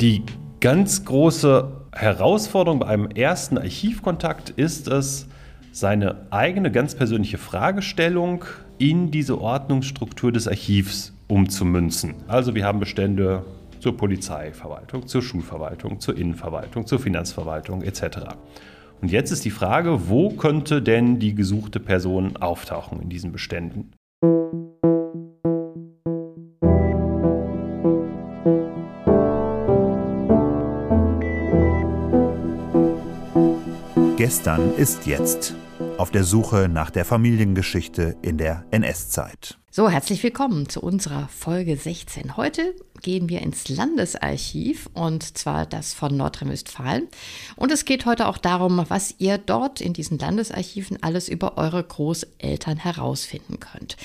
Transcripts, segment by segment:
Die ganz große Herausforderung bei einem ersten Archivkontakt ist es, seine eigene ganz persönliche Fragestellung in diese Ordnungsstruktur des Archivs umzumünzen. Also wir haben Bestände zur Polizeiverwaltung, zur Schulverwaltung, zur Innenverwaltung, zur Finanzverwaltung etc. Und jetzt ist die Frage, wo könnte denn die gesuchte Person auftauchen in diesen Beständen? Gestern ist jetzt. Auf der Suche nach der Familiengeschichte in der NS-Zeit. So, herzlich willkommen zu unserer Folge 16. Heute gehen wir ins Landesarchiv und zwar das von Nordrhein-Westfalen. Und es geht heute auch darum, was ihr dort in diesen Landesarchiven alles über eure Großeltern herausfinden könnt.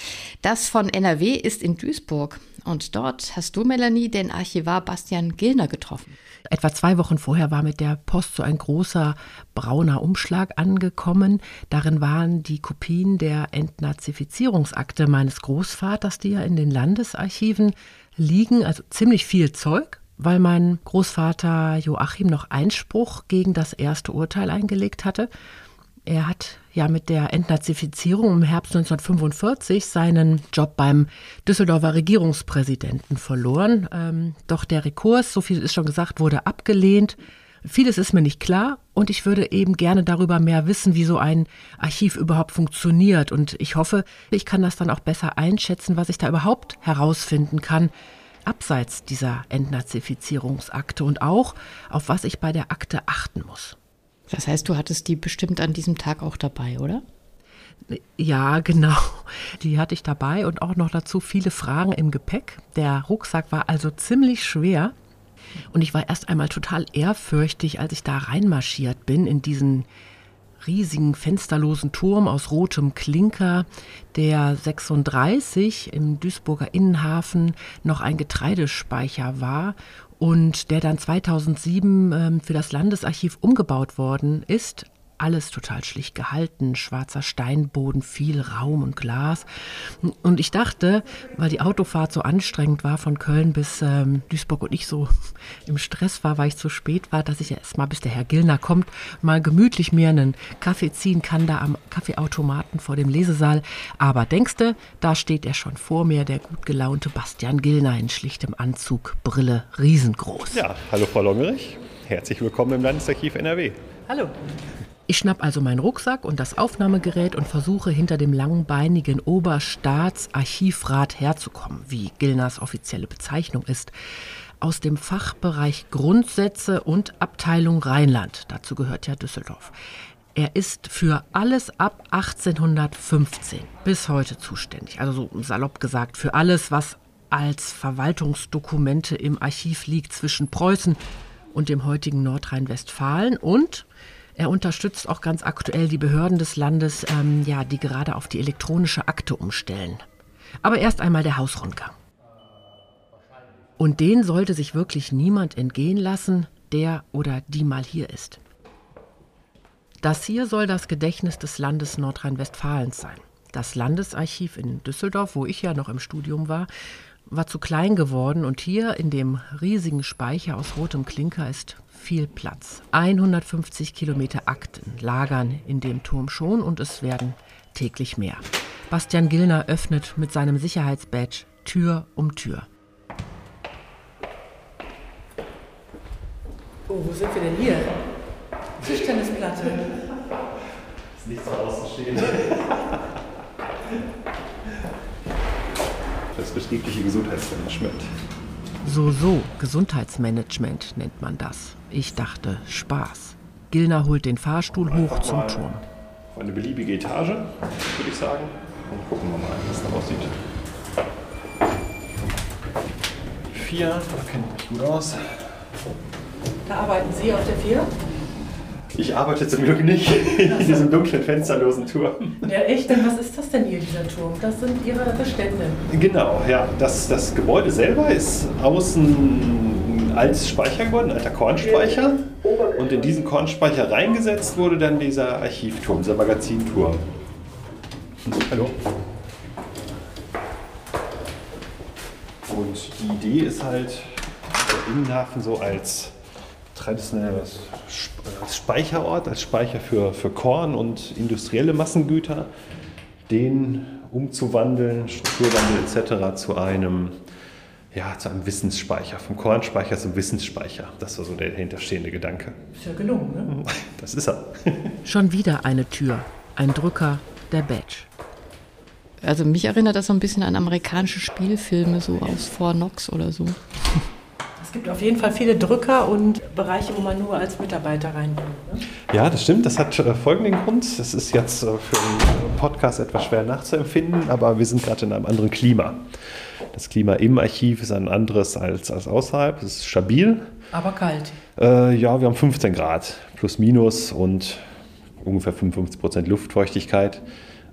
Das von NRW ist in Duisburg und dort hast du, Melanie, den Archivar Bastian Gilner getroffen. Etwa zwei Wochen vorher war mit der Post so ein großer brauner Umschlag angekommen. Darin waren die Kopien der Entnazifizierungsakte meines Großvaters, die ja in den Landesarchiven liegen, also ziemlich viel Zeug weil mein Großvater Joachim noch Einspruch gegen das erste Urteil eingelegt hatte. Er hat ja mit der Entnazifizierung im Herbst 1945 seinen Job beim Düsseldorfer Regierungspräsidenten verloren. Ähm, doch der Rekurs, so viel ist schon gesagt, wurde abgelehnt. Vieles ist mir nicht klar und ich würde eben gerne darüber mehr wissen, wie so ein Archiv überhaupt funktioniert. Und ich hoffe, ich kann das dann auch besser einschätzen, was ich da überhaupt herausfinden kann, abseits dieser Entnazifizierungsakte und auch, auf was ich bei der Akte achten muss. Das heißt, du hattest die bestimmt an diesem Tag auch dabei, oder? Ja, genau. Die hatte ich dabei und auch noch dazu viele Fragen im Gepäck. Der Rucksack war also ziemlich schwer. Und ich war erst einmal total ehrfürchtig, als ich da reinmarschiert bin in diesen riesigen fensterlosen Turm aus rotem Klinker, der 36 im Duisburger Innenhafen noch ein Getreidespeicher war und der dann 2007 ähm, für das Landesarchiv umgebaut worden ist alles total schlicht gehalten, schwarzer Steinboden, viel Raum und Glas. Und ich dachte, weil die Autofahrt so anstrengend war von Köln bis ähm, Duisburg und ich so im Stress war, weil ich zu spät war, dass ich erst mal, bis der Herr Gillner kommt, mal gemütlich mir einen Kaffee ziehen kann, da am Kaffeeautomaten vor dem Lesesaal. Aber denkste, da steht er schon vor mir, der gut gelaunte Bastian Gillner in schlichtem Anzug, Brille, riesengroß. Ja, hallo Frau Longerich. Herzlich willkommen im Landesarchiv NRW. Hallo. Ich schnapp also meinen Rucksack und das Aufnahmegerät und versuche hinter dem langbeinigen Oberstaatsarchivrat herzukommen, wie Gilners offizielle Bezeichnung ist, aus dem Fachbereich Grundsätze und Abteilung Rheinland. Dazu gehört ja Düsseldorf. Er ist für alles ab 1815 bis heute zuständig. Also so salopp gesagt, für alles, was als Verwaltungsdokumente im Archiv liegt zwischen Preußen und dem heutigen Nordrhein-Westfalen und er unterstützt auch ganz aktuell die Behörden des Landes, ähm, ja, die gerade auf die elektronische Akte umstellen. Aber erst einmal der Hausrundgang. Und den sollte sich wirklich niemand entgehen lassen, der oder die mal hier ist. Das hier soll das Gedächtnis des Landes Nordrhein-Westfalens sein. Das Landesarchiv in Düsseldorf, wo ich ja noch im Studium war, war zu klein geworden und hier in dem riesigen Speicher aus rotem Klinker ist viel Platz. 150 Kilometer Akten lagern in dem Turm schon und es werden täglich mehr. Bastian Gillner öffnet mit seinem Sicherheitsbadge Tür um Tür. Oh, wo sind wir denn hier? Tischtennisplatte. Ist nicht so außenstehend. Das betriebliche Gesundheitsmanagement. So, so, Gesundheitsmanagement nennt man das. Ich dachte, Spaß. Gilner holt den Fahrstuhl hoch zum Turm. Auf eine beliebige Etage, würde ich sagen. Und gucken wir mal, wie es da aussieht. Vier, da kennt mich gut aus. Da arbeiten Sie auf der 4? Ich arbeite zum Glück nicht in diesem dunklen, fensterlosen Turm. Ja, echt? Denn was ist das denn hier, dieser Turm? Das sind Ihre Bestände. Genau, ja. Das, das Gebäude selber ist außen ein altes Speichergebäude, ein alter Kornspeicher. Und in diesen Kornspeicher reingesetzt wurde dann dieser Archivturm, dieser Magazinturm. Hallo. Und die Idee ist halt, der Innenhafen so als traditioneller Speicherort, als Speicher für, für Korn und industrielle Massengüter, den umzuwandeln, Strukturwandel etc. zu einem, ja, zu einem Wissensspeicher, vom Kornspeicher zum Wissensspeicher. Das war so der hinterstehende Gedanke. Ist ja gelungen, ne? Das ist er. Schon wieder eine Tür, ein Drücker, der Badge. Also mich erinnert das so ein bisschen an amerikanische Spielfilme, so aus Fort Knox oder so. Es gibt auf jeden Fall viele Drücker und Bereiche, wo man nur als Mitarbeiter reinkommt. Ne? Ja, das stimmt. Das hat äh, folgenden Grund. Es ist jetzt äh, für einen Podcast etwas schwer nachzuempfinden, aber wir sind gerade in einem anderen Klima. Das Klima im Archiv ist ein anderes als, als außerhalb. Es ist stabil. Aber kalt. Äh, ja, wir haben 15 Grad plus minus und ungefähr 55 Prozent Luftfeuchtigkeit.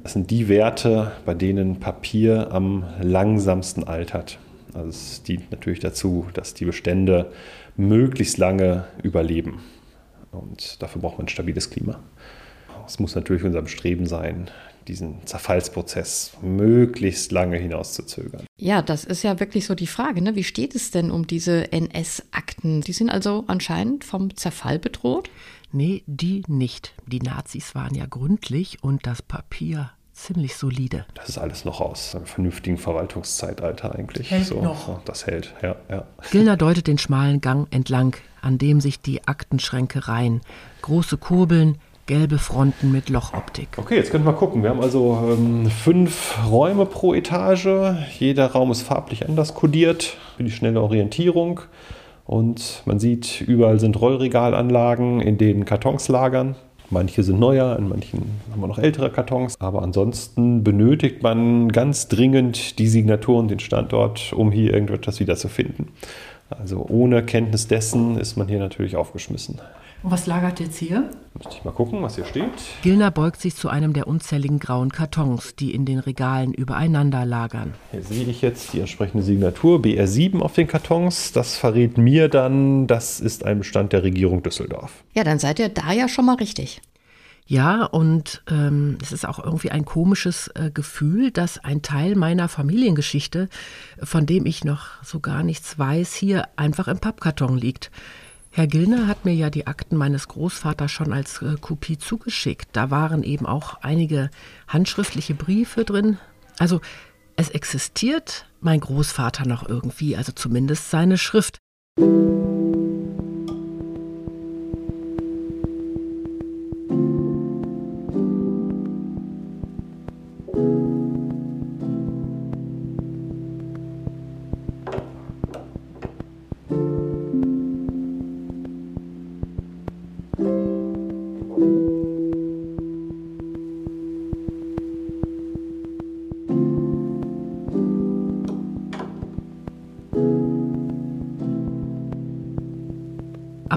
Das sind die Werte, bei denen Papier am langsamsten altert. Also es dient natürlich dazu, dass die Bestände möglichst lange überleben. Und dafür braucht man ein stabiles Klima. Es muss natürlich unser Bestreben sein, diesen Zerfallsprozess möglichst lange hinauszuzögern. Ja, das ist ja wirklich so die Frage. Ne? Wie steht es denn um diese NS-Akten? Die sind also anscheinend vom Zerfall bedroht? Nee, die nicht. Die Nazis waren ja gründlich und das Papier ziemlich solide. Das ist alles noch aus einem vernünftigen Verwaltungszeitalter eigentlich. Hält noch. Das hält, ja, ja. Gilner deutet den schmalen Gang entlang, an dem sich die Aktenschränke reihen. Große Kurbeln, gelbe Fronten mit Lochoptik. Okay, jetzt können wir gucken. Wir haben also ähm, fünf Räume pro Etage. Jeder Raum ist farblich anders kodiert für die schnelle Orientierung. Und man sieht, überall sind Rollregalanlagen, in denen Kartons lagern. Manche sind neuer, in manchen haben wir noch ältere Kartons. Aber ansonsten benötigt man ganz dringend die Signaturen, den Standort, um hier irgendetwas wiederzufinden. Also ohne Kenntnis dessen ist man hier natürlich aufgeschmissen. Und was lagert jetzt hier? Müsste ich mal gucken, was hier steht. Gilner beugt sich zu einem der unzähligen grauen Kartons, die in den Regalen übereinander lagern. Hier sehe ich jetzt die entsprechende Signatur BR7 auf den Kartons. Das verrät mir dann, das ist ein Bestand der Regierung Düsseldorf. Ja, dann seid ihr da ja schon mal richtig. Ja, und ähm, es ist auch irgendwie ein komisches äh, Gefühl, dass ein Teil meiner Familiengeschichte, von dem ich noch so gar nichts weiß, hier einfach im Pappkarton liegt. Herr Gilner hat mir ja die Akten meines Großvaters schon als äh, Kopie zugeschickt. Da waren eben auch einige handschriftliche Briefe drin. Also es existiert mein Großvater noch irgendwie, also zumindest seine Schrift.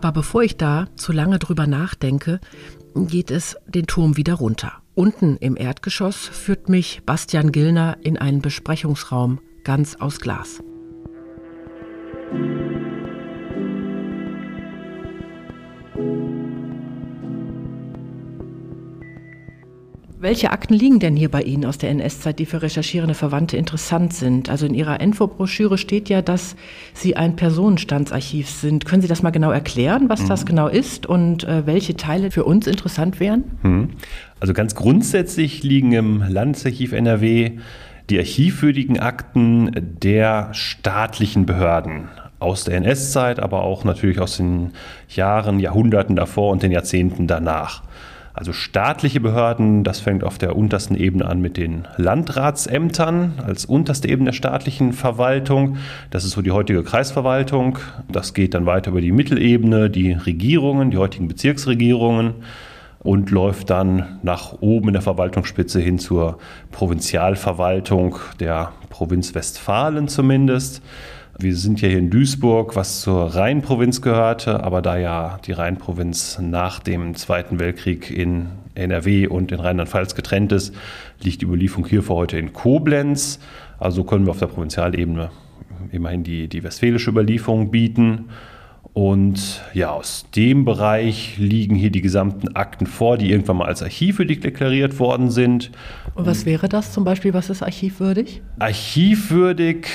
Aber bevor ich da zu lange drüber nachdenke, geht es den Turm wieder runter. Unten im Erdgeschoss führt mich Bastian Gillner in einen Besprechungsraum ganz aus Glas. Welche Akten liegen denn hier bei Ihnen aus der NS-Zeit, die für recherchierende Verwandte interessant sind? Also in Ihrer Infobroschüre steht ja, dass Sie ein Personenstandsarchiv sind. Können Sie das mal genau erklären, was das genau ist und äh, welche Teile für uns interessant wären? Also ganz grundsätzlich liegen im Landesarchiv NRW die archivwürdigen Akten der staatlichen Behörden aus der NS-Zeit, aber auch natürlich aus den Jahren, Jahrhunderten davor und den Jahrzehnten danach. Also staatliche Behörden, das fängt auf der untersten Ebene an mit den Landratsämtern als unterste Ebene der staatlichen Verwaltung. Das ist so die heutige Kreisverwaltung. Das geht dann weiter über die Mittelebene, die Regierungen, die heutigen Bezirksregierungen und läuft dann nach oben in der Verwaltungsspitze hin zur Provinzialverwaltung der Provinz Westfalen zumindest. Wir sind ja hier in Duisburg, was zur Rheinprovinz gehörte, aber da ja die Rheinprovinz nach dem Zweiten Weltkrieg in NRW und in Rheinland-Pfalz getrennt ist, liegt die Überlieferung hier für heute in Koblenz. Also können wir auf der Provinzialebene immerhin die, die westfälische Überlieferung bieten. Und ja, aus dem Bereich liegen hier die gesamten Akten vor, die irgendwann mal als archivwürdig deklariert worden sind. Und was wäre das zum Beispiel? Was ist archivwürdig? Archivwürdig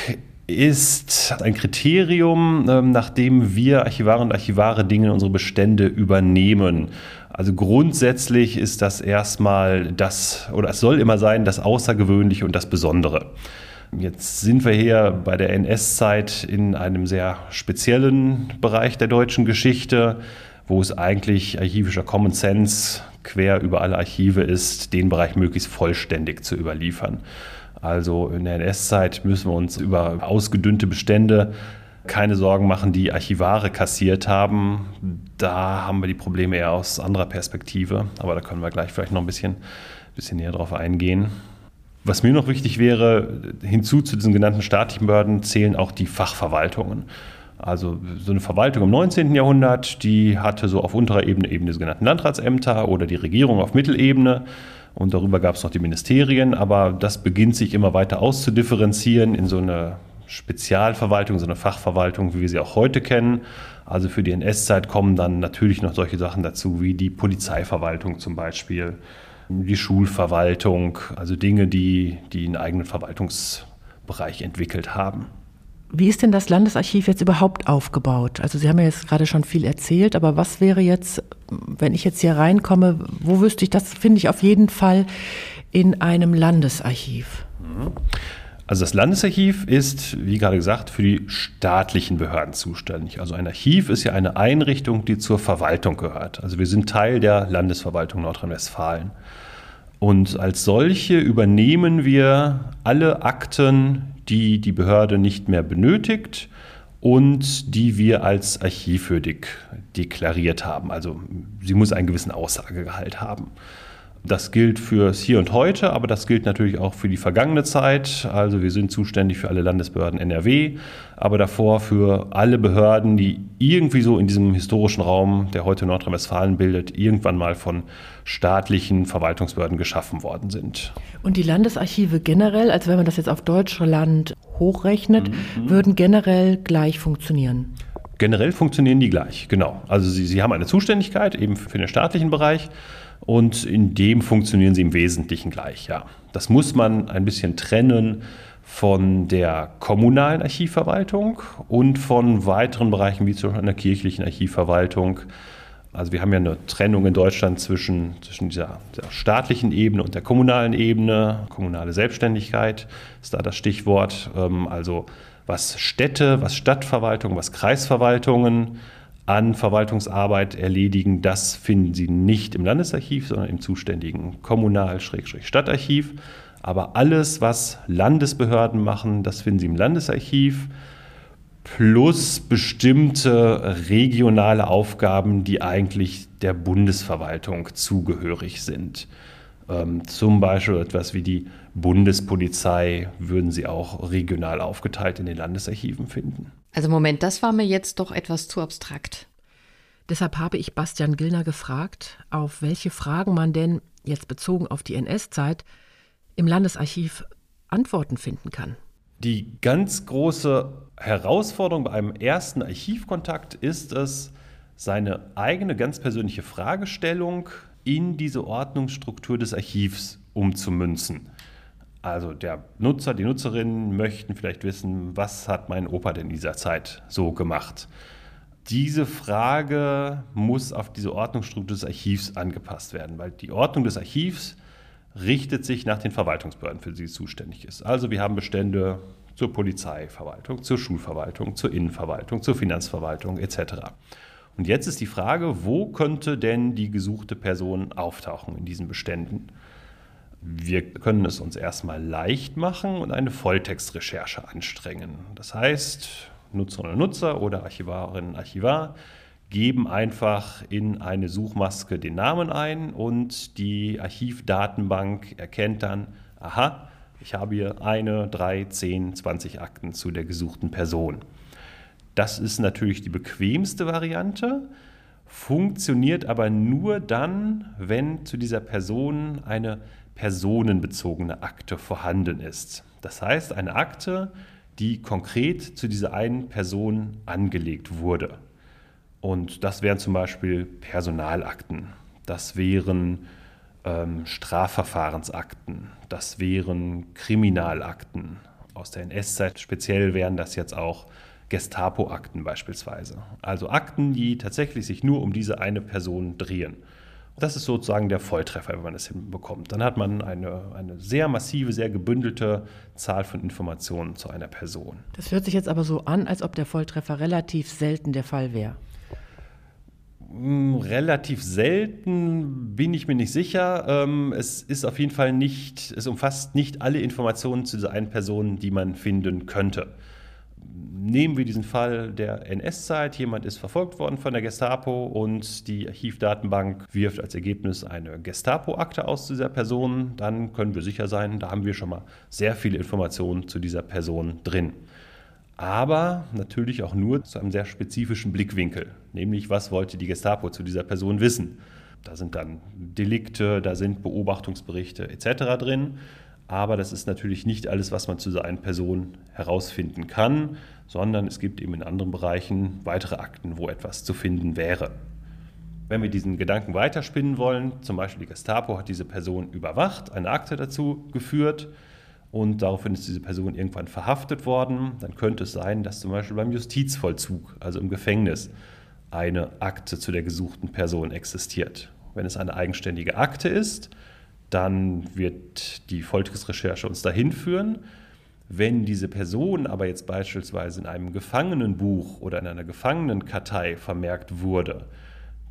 ist ein Kriterium, ähm, nach dem wir Archivarinnen und Archivare Dinge in unsere Bestände übernehmen. Also grundsätzlich ist das erstmal das, oder es soll immer sein, das Außergewöhnliche und das Besondere. Jetzt sind wir hier bei der NS-Zeit in einem sehr speziellen Bereich der deutschen Geschichte, wo es eigentlich archivischer Common Sense quer über alle Archive ist, den Bereich möglichst vollständig zu überliefern. Also in der NS-Zeit müssen wir uns über ausgedünnte Bestände keine Sorgen machen, die Archivare kassiert haben. Da haben wir die Probleme eher aus anderer Perspektive, aber da können wir gleich vielleicht noch ein bisschen, bisschen näher drauf eingehen. Was mir noch wichtig wäre, hinzu zu diesen genannten staatlichen Behörden zählen auch die Fachverwaltungen. Also so eine Verwaltung im 19. Jahrhundert, die hatte so auf unterer Ebene eben die sogenannten Landratsämter oder die Regierung auf Mittelebene. Und darüber gab es noch die Ministerien, aber das beginnt sich immer weiter auszudifferenzieren in so eine Spezialverwaltung, so eine Fachverwaltung, wie wir sie auch heute kennen. Also für die NS-Zeit kommen dann natürlich noch solche Sachen dazu, wie die Polizeiverwaltung zum Beispiel, die Schulverwaltung, also Dinge, die, die einen eigenen Verwaltungsbereich entwickelt haben. Wie ist denn das Landesarchiv jetzt überhaupt aufgebaut? Also Sie haben ja jetzt gerade schon viel erzählt, aber was wäre jetzt, wenn ich jetzt hier reinkomme, wo wüsste ich, das finde ich auf jeden Fall in einem Landesarchiv? Also das Landesarchiv ist, wie gerade gesagt, für die staatlichen Behörden zuständig. Also ein Archiv ist ja eine Einrichtung, die zur Verwaltung gehört. Also wir sind Teil der Landesverwaltung Nordrhein-Westfalen. Und als solche übernehmen wir alle Akten, die die Behörde nicht mehr benötigt und die wir als archivwürdig deklariert haben. Also sie muss einen gewissen Aussagegehalt haben. Das gilt fürs Hier und Heute, aber das gilt natürlich auch für die vergangene Zeit. Also wir sind zuständig für alle Landesbehörden NRW, aber davor für alle Behörden, die irgendwie so in diesem historischen Raum, der heute Nordrhein-Westfalen bildet, irgendwann mal von staatlichen Verwaltungsbehörden geschaffen worden sind. Und die Landesarchive generell, also wenn man das jetzt auf Deutschland hochrechnet, mhm. würden generell gleich funktionieren? Generell funktionieren die gleich, genau. Also sie, sie haben eine Zuständigkeit eben für den staatlichen Bereich und in dem funktionieren sie im Wesentlichen gleich, ja. Das muss man ein bisschen trennen von der kommunalen Archivverwaltung und von weiteren Bereichen wie zum Beispiel einer kirchlichen Archivverwaltung. Also wir haben ja eine Trennung in Deutschland zwischen, zwischen dieser, dieser, staatlichen Ebene und der kommunalen Ebene. Kommunale Selbstständigkeit ist da das Stichwort. Ähm, also was Städte, was Stadtverwaltung, was Kreisverwaltungen an Verwaltungsarbeit erledigen, das finden Sie nicht im Landesarchiv, sondern im zuständigen Kommunal-Stadtarchiv. Aber alles, was Landesbehörden machen, das finden Sie im Landesarchiv. Plus bestimmte regionale Aufgaben, die eigentlich der Bundesverwaltung zugehörig sind. Ähm, zum Beispiel etwas wie die Bundespolizei würden Sie auch regional aufgeteilt in den Landesarchiven finden. Also Moment, das war mir jetzt doch etwas zu abstrakt. Deshalb habe ich Bastian Gillner gefragt, auf welche Fragen man denn, jetzt bezogen auf die NS-Zeit, im Landesarchiv Antworten finden kann. Die ganz große Herausforderung bei einem ersten Archivkontakt ist es, seine eigene ganz persönliche Fragestellung in diese Ordnungsstruktur des Archivs umzumünzen. Also der Nutzer, die Nutzerinnen möchten vielleicht wissen, was hat mein Opa denn in dieser Zeit so gemacht? Diese Frage muss auf diese Ordnungsstruktur des Archivs angepasst werden, weil die Ordnung des Archivs richtet sich nach den Verwaltungsbehörden, für die es zuständig ist. Also wir haben Bestände zur Polizeiverwaltung, zur Schulverwaltung, zur Innenverwaltung, zur Finanzverwaltung etc. Und jetzt ist die Frage, wo könnte denn die gesuchte Person auftauchen in diesen Beständen? Wir können es uns erstmal leicht machen und eine Volltextrecherche anstrengen. Das heißt, Nutzerinnen und Nutzer oder Archivarinnen und Archivar geben einfach in eine Suchmaske den Namen ein und die Archivdatenbank erkennt dann, aha, ich habe hier eine, drei, zehn, zwanzig Akten zu der gesuchten Person. Das ist natürlich die bequemste Variante, funktioniert aber nur dann, wenn zu dieser Person eine personenbezogene Akte vorhanden ist. Das heißt, eine Akte, die konkret zu dieser einen Person angelegt wurde. Und das wären zum Beispiel Personalakten, das wären ähm, Strafverfahrensakten, das wären Kriminalakten Aus der NS-Zeit speziell wären das jetzt auch Gestapo-Akten beispielsweise. Also Akten, die tatsächlich sich nur um diese eine Person drehen. Das ist sozusagen der Volltreffer, wenn man das hinbekommt. Dann hat man eine, eine sehr massive, sehr gebündelte Zahl von Informationen zu einer Person. Das hört sich jetzt aber so an, als ob der Volltreffer relativ selten der Fall wäre. Hm, relativ selten bin ich mir nicht sicher. Ähm, es ist auf jeden Fall nicht, es umfasst nicht alle Informationen zu dieser einen Person, die man finden könnte. Nehmen wir diesen Fall der NS-Zeit. Jemand ist verfolgt worden von der Gestapo und die Archivdatenbank wirft als Ergebnis eine Gestapo-Akte aus zu dieser Person. Dann können wir sicher sein, da haben wir schon mal sehr viele Informationen zu dieser Person drin aber natürlich auch nur zu einem sehr spezifischen Blickwinkel, nämlich was wollte die Gestapo zu dieser Person wissen. Da sind dann Delikte, da sind Beobachtungsberichte etc. drin, aber das ist natürlich nicht alles, was man zu so einer Person herausfinden kann, sondern es gibt eben in anderen Bereichen weitere Akten, wo etwas zu finden wäre. Wenn wir diesen Gedanken weiterspinnen wollen, zum Beispiel die Gestapo hat diese Person überwacht, eine Akte dazu geführt, und daraufhin ist diese Person irgendwann verhaftet worden, dann könnte es sein, dass zum Beispiel beim Justizvollzug, also im Gefängnis, eine Akte zu der gesuchten Person existiert. Wenn es eine eigenständige Akte ist, dann wird die Vollstrecksrecherche uns dahin führen. Wenn diese Person aber jetzt beispielsweise in einem Gefangenenbuch oder in einer Gefangenenkartei vermerkt wurde,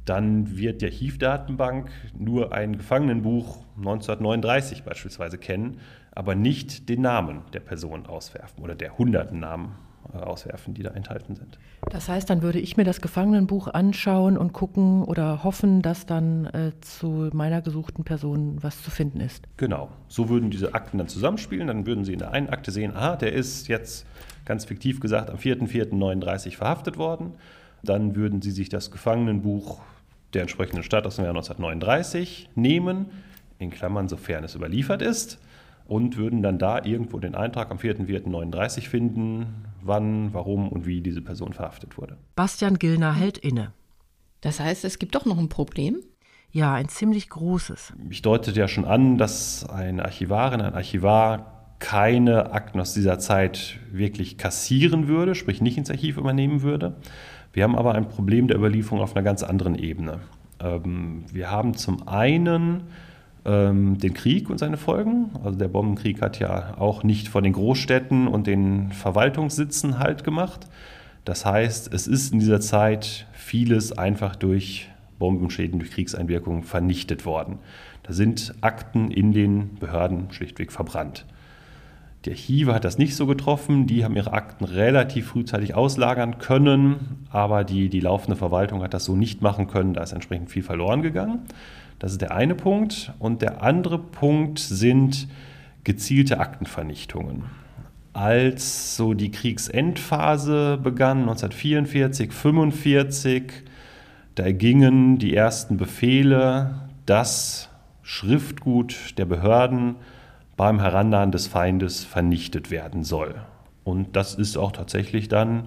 dann wird die Archivdatenbank nur ein Gefangenenbuch 1939 beispielsweise kennen, aber nicht den Namen der Person auswerfen oder der hunderten Namen auswerfen, die da enthalten sind. Das heißt, dann würde ich mir das Gefangenenbuch anschauen und gucken oder hoffen, dass dann äh, zu meiner gesuchten Person was zu finden ist. Genau, so würden diese Akten dann zusammenspielen. Dann würden Sie in der einen Akte sehen, ah, der ist jetzt ganz fiktiv gesagt am 4.4.39 verhaftet worden. Dann würden Sie sich das Gefangenenbuch der entsprechenden Stadt aus dem Jahr 1939 nehmen, in Klammern, sofern es überliefert ist, und würden dann da irgendwo den Eintrag am 4.4.39 finden, wann, warum und wie diese Person verhaftet wurde. Bastian Gillner hält inne. Das heißt, es gibt doch noch ein Problem? Ja, ein ziemlich großes. Ich deutete ja schon an, dass eine Archivarin, ein Archivar keine Akten aus dieser Zeit wirklich kassieren würde, sprich nicht ins Archiv übernehmen würde. Wir haben aber ein Problem der Überlieferung auf einer ganz anderen Ebene. Ähm, wir haben zum einen ähm, den Krieg und seine Folgen. Also der Bombenkrieg hat ja auch nicht vor den Großstädten und den Verwaltungssitzen Halt gemacht. Das heißt, es ist in dieser Zeit vieles einfach durch Bombenschäden, durch Kriegseinwirkungen vernichtet worden. Da sind Akten in den Behörden schlichtweg verbrannt. Die Archive hat das nicht so getroffen. Die haben ihre Akten relativ frühzeitig auslagern können, aber die, die laufende Verwaltung hat das so nicht machen können. Da ist entsprechend viel verloren gegangen. Das ist der eine Punkt. Und der andere Punkt sind gezielte Aktenvernichtungen. Als so die Kriegsendphase begann, 1944, 1945, da gingen die ersten Befehle, dass Schriftgut der Behörden beim Herannahen des Feindes vernichtet werden soll. Und das ist auch tatsächlich dann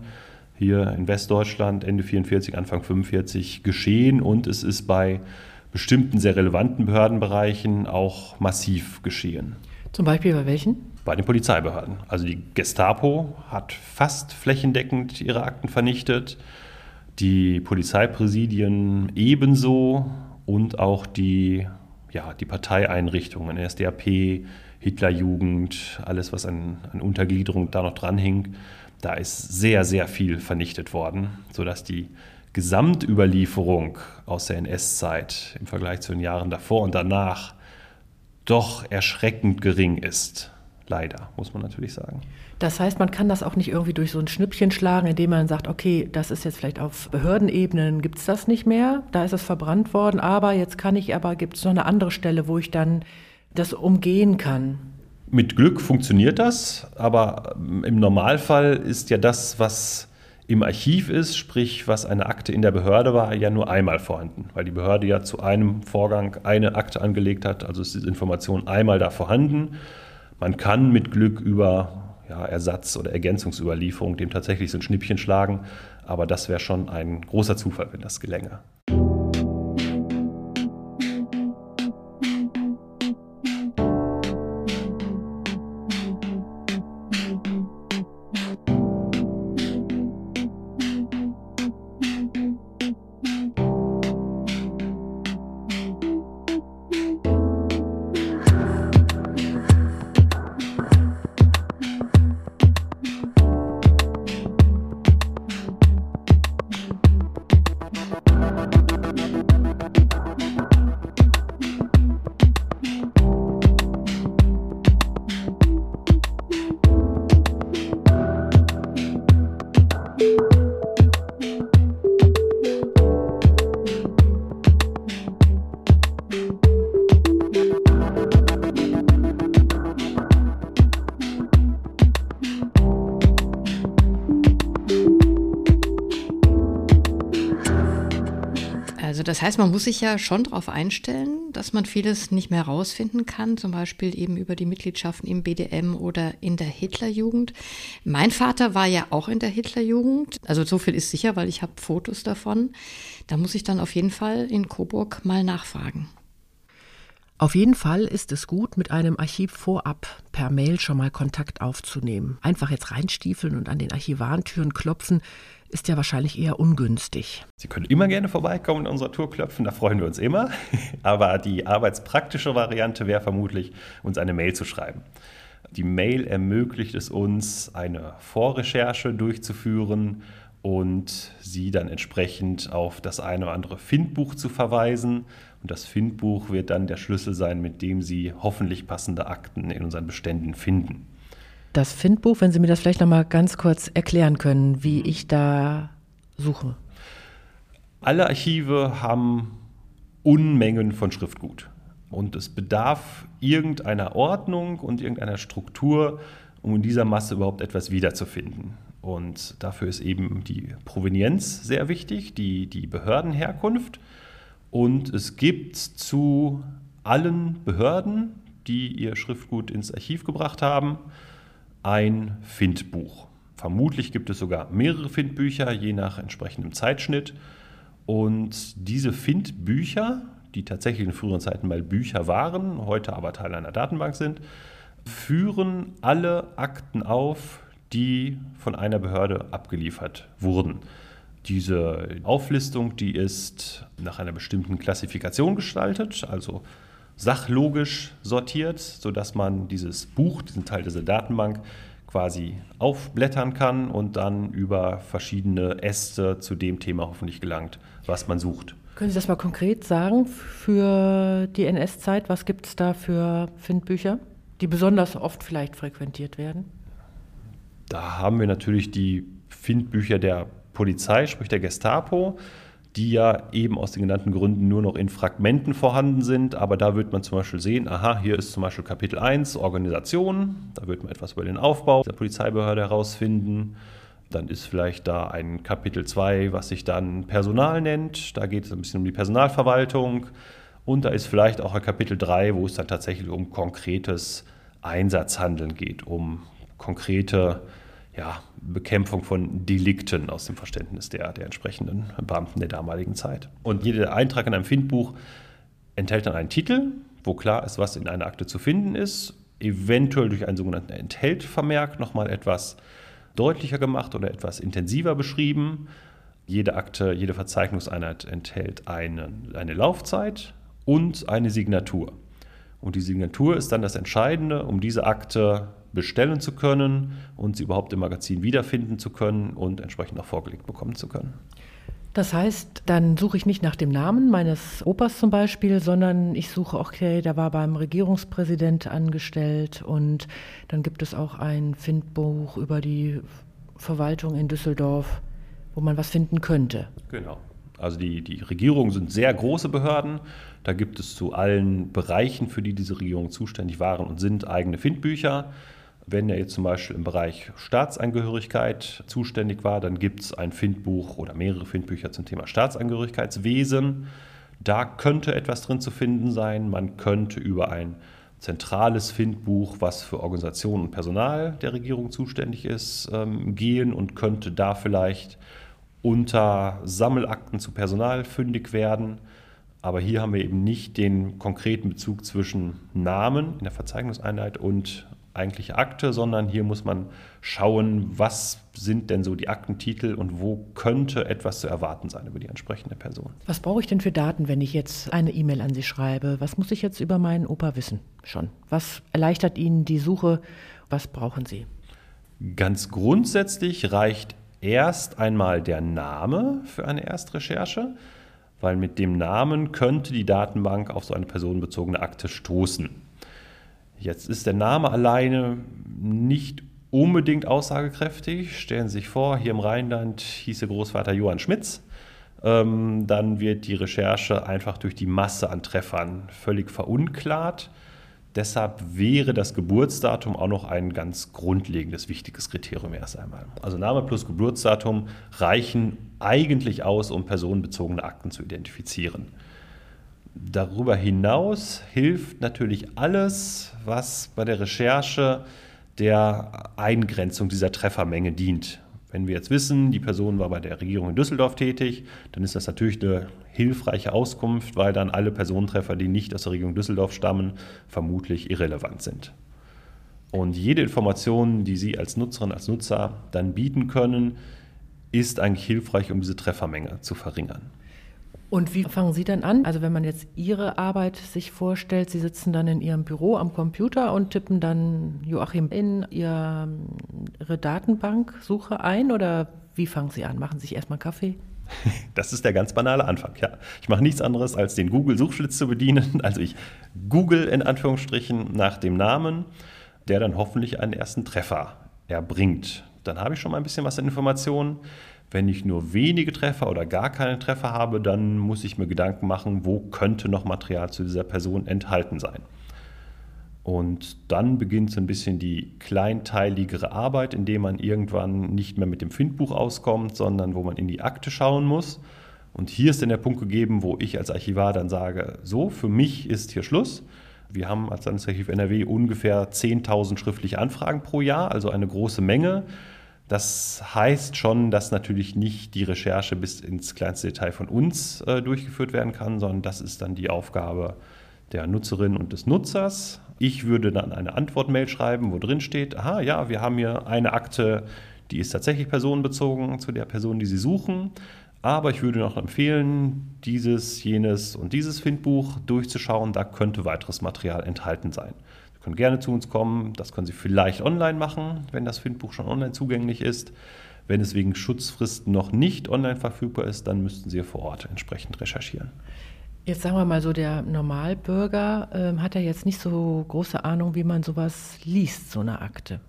hier in Westdeutschland Ende 44, Anfang 45 geschehen und es ist bei bestimmten sehr relevanten Behördenbereichen auch massiv geschehen. Zum Beispiel bei welchen? Bei den Polizeibehörden. Also die Gestapo hat fast flächendeckend ihre Akten vernichtet, die Polizeipräsidien ebenso und auch die, ja, die Parteieinrichtungen, NSDAP, Hitlerjugend, alles, was an, an Untergliederung da noch dranhing. Da ist sehr, sehr viel vernichtet worden, sodass die Gesamtüberlieferung aus der NS-Zeit im Vergleich zu den Jahren davor und danach doch erschreckend gering ist. Leider, muss man natürlich sagen. Das heißt, man kann das auch nicht irgendwie durch so ein Schnippchen schlagen, indem man sagt, okay, das ist jetzt vielleicht auf Behördenebenen, gibt es das nicht mehr, da ist es verbrannt worden, aber jetzt kann ich, aber gibt es noch eine andere Stelle, wo ich dann das umgehen kann. Mit Glück funktioniert das, aber im Normalfall ist ja das, was im Archiv ist, sprich was eine Akte in der Behörde war, ja nur einmal vorhanden, weil die Behörde ja zu einem Vorgang eine Akte angelegt hat, also ist diese Information einmal da vorhanden. Man kann mit Glück über ja, Ersatz- oder Ergänzungsüberlieferung dem tatsächlich so ein Schnippchen schlagen, aber das wäre schon ein großer Zufall, wenn das gelänge. Das heißt, man muss sich ja schon darauf einstellen, dass man vieles nicht mehr rausfinden kann, zum Beispiel eben über die Mitgliedschaften im BDM oder in der Hitlerjugend. Mein Vater war ja auch in der Hitlerjugend, also so viel ist sicher, weil ich habe Fotos davon. Da muss ich dann auf jeden Fall in Coburg mal nachfragen. Auf jeden Fall ist es gut, mit einem Archiv vorab per Mail schon mal Kontakt aufzunehmen. Einfach jetzt reinstiefeln und an den Archivarentüren klopfen, ist ja wahrscheinlich eher ungünstig. Sie können immer gerne vorbeikommen in unserer Tour klopfen, da freuen wir uns immer. Aber die arbeitspraktische Variante wäre vermutlich, uns eine Mail zu schreiben. Die Mail ermöglicht es uns, eine Vorrecherche durchzuführen und Sie dann entsprechend auf das eine oder andere Findbuch zu verweisen und das Findbuch wird dann der Schlüssel sein, mit dem Sie hoffentlich passende Akten in unseren Beständen finden. Das Findbuch, wenn Sie mir das vielleicht noch mal ganz kurz erklären können, wie ich da suche. Alle Archive haben Unmengen von Schriftgut. Und es bedarf irgendeiner Ordnung und irgendeiner Struktur, um in dieser Masse überhaupt etwas wiederzufinden. Und dafür ist eben die Provenienz sehr wichtig, die, die Behördenherkunft. Und es gibt zu allen Behörden, die ihr Schriftgut ins Archiv gebracht haben, ein Findbuch. Vermutlich gibt es sogar mehrere Findbücher, je nach entsprechendem Zeitschnitt. Und diese Findbücher, die tatsächlich in früheren Zeiten mal Bücher waren, heute aber Teil einer Datenbank sind, führen alle Akten auf, die von einer Behörde abgeliefert wurden. Diese Auflistung, die ist nach einer bestimmten Klassifikation gestaltet, also sachlogisch sortiert, sodass man dieses Buch, diesen Teil dieser Datenbank quasi aufblättern kann und dann über verschiedene Äste zu dem Thema hoffentlich gelangt, was man sucht. Können Sie das mal konkret sagen für die NS-Zeit? Was gibt es da für Findbücher, die besonders oft vielleicht frequentiert werden? Da haben wir natürlich die Findbücher der Polizei, sprich der Gestapo, die ja eben aus den genannten Gründen nur noch in Fragmenten vorhanden sind. Aber da wird man zum Beispiel sehen, aha, hier ist zum Beispiel Kapitel 1 Organisation, da wird man etwas über den Aufbau der Polizeibehörde herausfinden. Dann ist vielleicht da ein Kapitel 2, was sich dann Personal nennt. Da geht es ein bisschen um die Personalverwaltung. Und da ist vielleicht auch ein Kapitel 3, wo es dann tatsächlich um konkretes Einsatzhandeln geht, um konkrete ja, Bekämpfung von Delikten aus dem Verständnis der, der entsprechenden Beamten der damaligen Zeit. Und jeder Eintrag in einem Findbuch enthält dann einen Titel, wo klar ist, was in einer Akte zu finden ist, eventuell durch einen sogenannten Enthältvermerk nochmal etwas deutlicher gemacht oder etwas intensiver beschrieben. Jede Akte, jede Verzeichnungseinheit enthält eine, eine Laufzeit und eine Signatur. Und die Signatur ist dann das Entscheidende, um diese Akte bestellen zu können und sie überhaupt im Magazin wiederfinden zu können und entsprechend auch vorgelegt bekommen zu können. Das heißt, dann suche ich nicht nach dem Namen meines Opas zum Beispiel, sondern ich suche, okay, der war beim Regierungspräsident angestellt und dann gibt es auch ein Findbuch über die Verwaltung in Düsseldorf, wo man was finden könnte. Genau. Also die, die Regierungen sind sehr große Behörden. Da gibt es zu allen Bereichen, für die diese Regierungen zuständig waren und sind, eigene Findbücher. Wenn er jetzt zum Beispiel im Bereich Staatsangehörigkeit zuständig war, dann gibt es ein Findbuch oder mehrere Findbücher zum Thema Staatsangehörigkeitswesen. Da könnte etwas drin zu finden sein. Man könnte über ein zentrales Findbuch, was für Organisation und Personal der Regierung zuständig ist, ähm, gehen und könnte da vielleicht unter Sammelakten zu Personal fündig werden. Aber hier haben wir eben nicht den konkreten Bezug zwischen Namen in der Verzeichnungseinheit und eigentliche Akte, sondern hier muss man schauen, was sind denn so die Aktentitel und wo könnte etwas zu erwarten sein über die entsprechende Person. Was brauche ich denn für Daten, wenn ich jetzt eine E-Mail an Sie schreibe? Was muss ich jetzt über meinen Opa wissen schon? Was erleichtert Ihnen die Suche? Was brauchen Sie? Ganz grundsätzlich reicht erst einmal der Name für eine Erstrecherche, weil mit dem Namen könnte die Datenbank auf so eine personenbezogene Akte stoßen. Jetzt ist der Name alleine nicht unbedingt aussagekräftig. Stellen Sie sich vor, hier im Rheinland hieß der Großvater Johann Schmitz. Ähm, dann wird die Recherche einfach durch die Masse an Treffern völlig verunklart. Deshalb wäre das Geburtsdatum auch noch ein ganz grundlegendes, wichtiges Kriterium erst einmal. Also Name plus Geburtsdatum reichen eigentlich aus, um personenbezogene Akten zu identifizieren. Darüber hinaus hilft natürlich alles, was bei der Recherche der Eingrenzung dieser Treffermenge dient. Wenn wir jetzt wissen, die Person war bei der Regierung in Düsseldorf tätig, dann ist das natürlich eine hilfreiche Auskunft, weil dann alle Personentreffer, die nicht aus der Regierung Düsseldorf stammen, vermutlich irrelevant sind. Und jede Information, die Sie als Nutzerin, als Nutzer dann bieten können, ist eigentlich hilfreich, um diese Treffermenge zu verringern. Und wie fangen Sie dann an? Also wenn man jetzt Ihre Arbeit sich vorstellt, Sie sitzen dann in Ihrem Büro am Computer und tippen dann Joachim in Ihre Datenbanksuche ein oder wie fangen Sie an? Machen Sie sich erstmal Kaffee? Das ist der ganz banale Anfang, ja. Ich mache nichts anderes, als den Google-Suchschlitz zu bedienen. Also ich google in Anführungsstrichen nach dem Namen, der dann hoffentlich einen ersten Treffer erbringt. Dann habe ich schon mal ein bisschen was an Informationen. Wenn ich nur wenige Treffer oder gar keine Treffer habe, dann muss ich mir Gedanken machen, wo könnte noch Material zu dieser Person enthalten sein. Und dann beginnt so ein bisschen die kleinteiligere Arbeit, indem man irgendwann nicht mehr mit dem Findbuch auskommt, sondern wo man in die Akte schauen muss. Und hier ist dann der Punkt gegeben, wo ich als Archivar dann sage, so, für mich ist hier Schluss. Wir haben als Landesarchiv NRW ungefähr 10.000 schriftliche Anfragen pro Jahr, also eine große Menge. Das heißt schon, dass natürlich nicht die Recherche bis ins kleinste Detail von uns äh, durchgeführt werden kann, sondern das ist dann die Aufgabe der Nutzerin und des Nutzers. Ich würde dann eine Antwortmail schreiben, wo drin steht, aha, ja, wir haben hier eine Akte, die ist tatsächlich personenbezogen zu der Person, die Sie suchen. Aber ich würde noch empfehlen, dieses, jenes und dieses Findbuch durchzuschauen. Da könnte weiteres Material enthalten sein. Sie können gerne zu uns kommen. Das können Sie vielleicht online machen, wenn das Findbuch schon online zugänglich ist. Wenn es wegen Schutzfristen noch nicht online verfügbar ist, dann müssten Sie vor Ort entsprechend recherchieren. Jetzt sagen wir mal so, der Normalbürger äh, hat ja jetzt nicht so große Ahnung, wie man sowas liest, so eine Akte.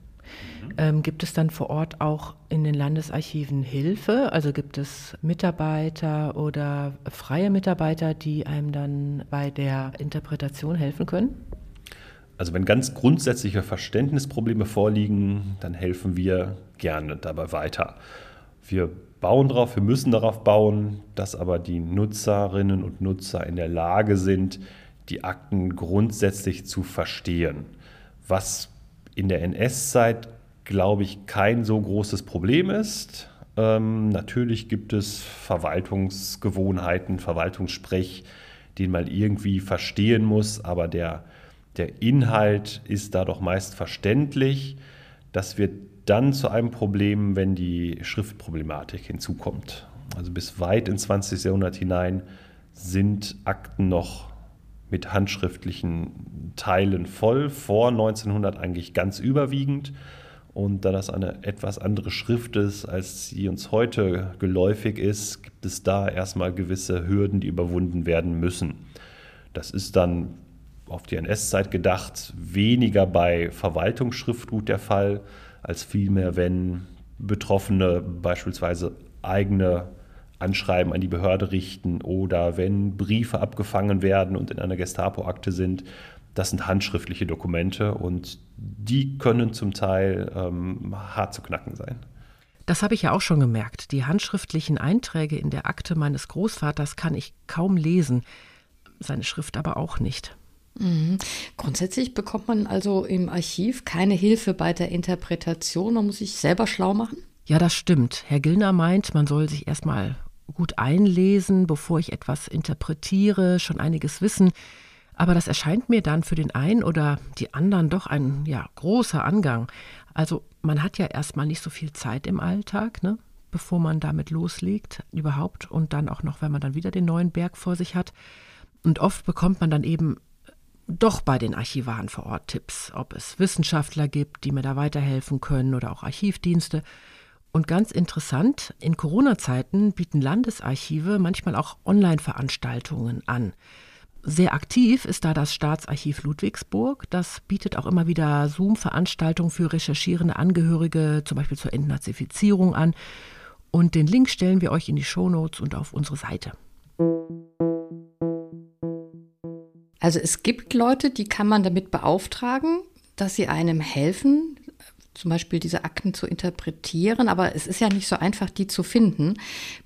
Mhm. Ähm, gibt es dann vor Ort auch in den Landesarchiven Hilfe? Also gibt es Mitarbeiter oder freie Mitarbeiter, die einem dann bei der Interpretation helfen können? Also wenn ganz grundsätzliche Verständnisprobleme vorliegen, dann helfen wir gerne dabei weiter. Wir bauen darauf, wir müssen darauf bauen, dass aber die Nutzerinnen und Nutzer in der Lage sind, die Akten grundsätzlich zu verstehen. Was in der NS-Zeit, glaube ich, kein so großes Problem ist. Ähm, natürlich gibt es Verwaltungsgewohnheiten, Verwaltungssprech, den man irgendwie verstehen muss, aber der der Inhalt ist da doch meist verständlich. Das wird dann zu einem Problem, wenn die Schriftproblematik hinzukommt. Also bis weit ins 20. Jahrhundert hinein sind Akten noch mit handschriftlichen Teilen voll, vor 1900 eigentlich ganz überwiegend. Und da das eine etwas andere Schrift ist, als sie uns heute geläufig ist, gibt es da erstmal gewisse Hürden, die überwunden werden müssen. Das ist dann auf die NS-Zeit gedacht, weniger bei Verwaltungsschriftgut der Fall, als vielmehr, wenn Betroffene beispielsweise eigene Anschreiben an die Behörde richten oder wenn Briefe abgefangen werden und in einer Gestapo-Akte sind. Das sind handschriftliche Dokumente und die können zum Teil ähm, hart zu knacken sein. Das habe ich ja auch schon gemerkt. Die handschriftlichen Einträge in der Akte meines Großvaters kann ich kaum lesen, seine Schrift aber auch nicht. Mhm. Grundsätzlich bekommt man also im Archiv keine Hilfe bei der Interpretation. Man muss sich selber schlau machen. Ja, das stimmt. Herr Gillner meint, man soll sich erstmal gut einlesen, bevor ich etwas interpretiere, schon einiges wissen. Aber das erscheint mir dann für den einen oder die anderen doch ein ja, großer Angang. Also man hat ja erstmal nicht so viel Zeit im Alltag, ne? bevor man damit loslegt überhaupt und dann auch noch, wenn man dann wieder den neuen Berg vor sich hat. Und oft bekommt man dann eben doch bei den Archivaren vor Ort Tipps, ob es Wissenschaftler gibt, die mir da weiterhelfen können oder auch Archivdienste. Und ganz interessant, in Corona-Zeiten bieten Landesarchive manchmal auch Online-Veranstaltungen an. Sehr aktiv ist da das Staatsarchiv Ludwigsburg. Das bietet auch immer wieder Zoom-Veranstaltungen für recherchierende Angehörige, zum Beispiel zur Entnazifizierung an. Und den Link stellen wir euch in die Shownotes und auf unsere Seite. Also es gibt Leute, die kann man damit beauftragen, dass sie einem helfen, zum Beispiel diese Akten zu interpretieren, aber es ist ja nicht so einfach, die zu finden.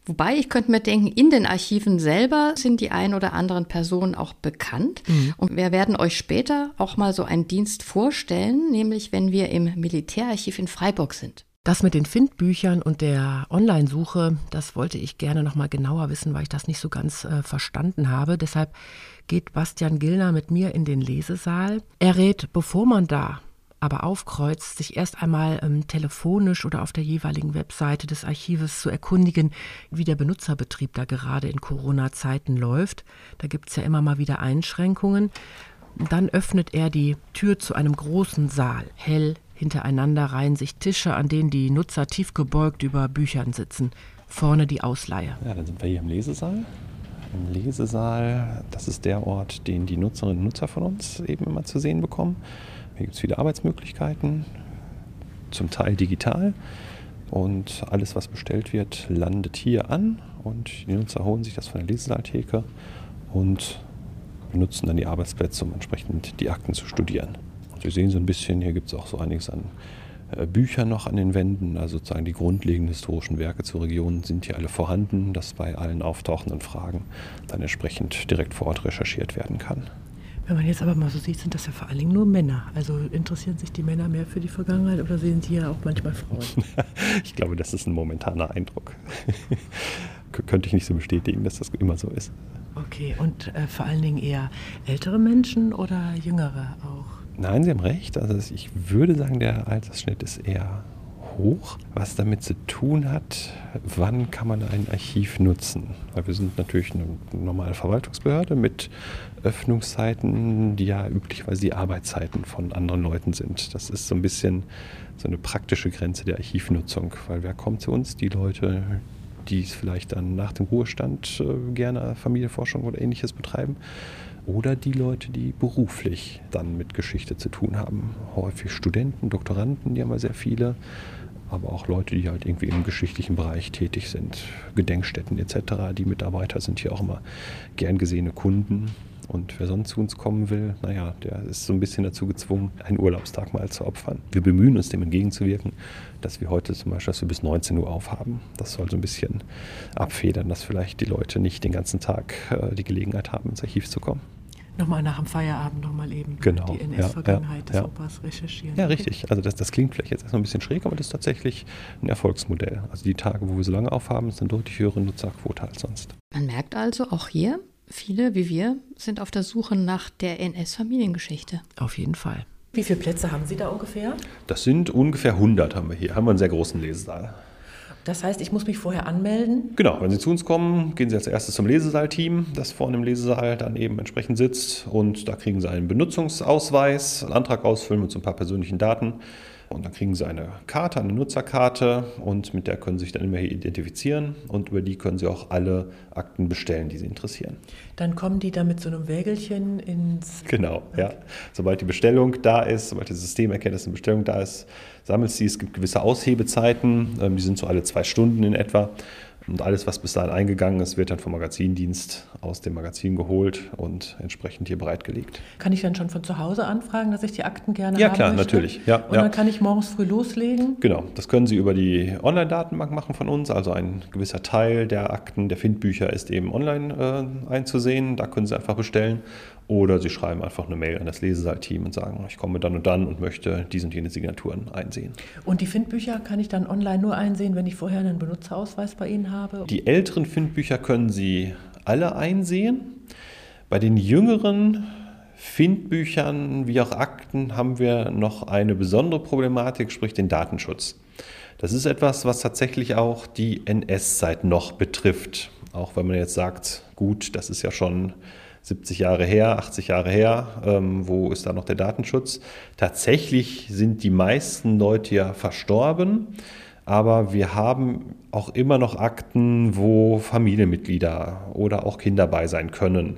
Wobei ich könnte mir denken, in den Archiven selber sind die ein oder anderen Personen auch bekannt. Mhm. Und wir werden euch später auch mal so einen Dienst vorstellen, nämlich wenn wir im Militärarchiv in Freiburg sind. Das mit den Findbüchern und der Online-Suche, das wollte ich gerne noch mal genauer wissen, weil ich das nicht so ganz äh, verstanden habe. Deshalb geht Bastian Gillner mit mir in den Lesesaal. Er rät, bevor man da aber aufkreuzt, sich erst einmal ähm, telefonisch oder auf der jeweiligen Webseite des Archives zu erkundigen, wie der Benutzerbetrieb da gerade in Corona-Zeiten läuft. Da gibt es ja immer mal wieder Einschränkungen. Dann öffnet er die Tür zu einem großen Saal. Hell, hintereinander reihen sich Tische, an denen die Nutzer tief gebeugt über Büchern sitzen. Vorne die Ausleihe. Ja, dann sind wir hier im Lesesaal. Im Lesesaal, das ist der Ort, den die Nutzerinnen und Nutzer von uns eben immer zu sehen bekommen. Hier gibt es viele Arbeitsmöglichkeiten, zum Teil digital. Und alles, was bestellt wird, landet hier an und die Nutzer holen sich das von der Lesesaaltheke und benutzen dann die Arbeitsplätze, um entsprechend die Akten zu studieren. Sie sehen so ein bisschen, hier gibt es auch so einiges an äh, Büchern noch an den Wänden, also sozusagen die grundlegenden historischen Werke zur Region sind hier alle vorhanden, dass bei allen auftauchenden Fragen dann entsprechend direkt vor Ort recherchiert werden kann. Wenn man jetzt aber mal so sieht, sind das ja vor allen Dingen nur Männer. Also interessieren sich die Männer mehr für die Vergangenheit oder sehen sie ja auch manchmal Frauen? ich glaube, das ist ein momentaner Eindruck. Könnte ich nicht so bestätigen, dass das immer so ist. Okay, und äh, vor allen Dingen eher ältere Menschen oder jüngere auch? Nein, Sie haben recht. Also ich würde sagen, der Altersschnitt ist eher hoch, was damit zu tun hat, wann kann man ein Archiv nutzen. Weil wir sind natürlich eine normale Verwaltungsbehörde mit Öffnungszeiten, die ja üblicherweise die Arbeitszeiten von anderen Leuten sind. Das ist so ein bisschen so eine praktische Grenze der Archivnutzung, weil wer kommt zu uns? Die Leute, die es vielleicht dann nach dem Ruhestand äh, gerne Familienforschung oder ähnliches betreiben. Oder die Leute, die beruflich dann mit Geschichte zu tun haben. Häufig Studenten, Doktoranden, die haben wir sehr viele aber auch Leute, die halt irgendwie im geschichtlichen Bereich tätig sind, Gedenkstätten etc. Die Mitarbeiter sind hier auch immer gern gesehene Kunden. Und wer sonst zu uns kommen will, naja, der ist so ein bisschen dazu gezwungen, einen Urlaubstag mal zu opfern. Wir bemühen uns, dem entgegenzuwirken, dass wir heute zum Beispiel dass wir bis 19 Uhr aufhaben. Das soll so ein bisschen abfedern, dass vielleicht die Leute nicht den ganzen Tag äh, die Gelegenheit haben, ins Archiv zu kommen nochmal nach dem Feierabend nochmal eben genau, die NS-Vergangenheit ja, ja, des Opas recherchieren. Ja, richtig. Also das, das klingt vielleicht jetzt erstmal ein bisschen schräg, aber das ist tatsächlich ein Erfolgsmodell. Also die Tage, wo wir so lange aufhaben, ist eine deutlich höhere Nutzerquote als sonst. Man merkt also auch hier, viele wie wir sind auf der Suche nach der NS-Familiengeschichte. Auf jeden Fall. Wie viele Plätze haben Sie da ungefähr? Das sind ungefähr 100 haben wir hier. Haben wir einen sehr großen Lesesaal. Das heißt, ich muss mich vorher anmelden? Genau, wenn Sie zu uns kommen, gehen Sie als erstes zum Lesesaal-Team, das vorne im Lesesaal dann eben entsprechend sitzt. Und da kriegen Sie einen Benutzungsausweis, einen Antrag ausfüllen mit so ein paar persönlichen Daten. Und dann kriegen Sie eine Karte, eine Nutzerkarte und mit der können Sie sich dann immer hier identifizieren und über die können Sie auch alle Akten bestellen, die Sie interessieren. Dann kommen die da mit so einem Wägelchen ins. Genau, okay. ja. Sobald die Bestellung da ist, sobald das System erkennt, dass eine Bestellung da ist, sammelt sie. Es gibt gewisse Aushebezeiten, ähm, die sind so alle zwei Stunden in etwa. Und alles, was bis dahin eingegangen ist, wird dann vom Magazindienst aus dem Magazin geholt und entsprechend hier bereitgelegt. Kann ich dann schon von zu Hause anfragen, dass ich die Akten gerne ja, haben klar, möchte? natürlich. Ja, und dann kann ich morgens früh loslegen? Genau, das können Sie über die Online-Datenbank machen von uns. Also ein gewisser Teil der Akten, der Findbücher ist eben online äh, einzusehen. Da können Sie einfach bestellen. Oder Sie schreiben einfach eine Mail an das Lesesaal-Team und sagen, ich komme dann und dann und möchte diese und jene Signaturen einsehen. Und die Findbücher kann ich dann online nur einsehen, wenn ich vorher einen Benutzerausweis bei Ihnen habe? Die älteren Findbücher können Sie alle einsehen. Bei den jüngeren Findbüchern wie auch Akten haben wir noch eine besondere Problematik, sprich den Datenschutz. Das ist etwas, was tatsächlich auch die NS-Zeit noch betrifft. Auch wenn man jetzt sagt, gut, das ist ja schon 70 Jahre her, 80 Jahre her, ähm, wo ist da noch der Datenschutz? Tatsächlich sind die meisten Leute ja verstorben, aber wir haben auch immer noch Akten, wo Familienmitglieder oder auch Kinder bei sein können.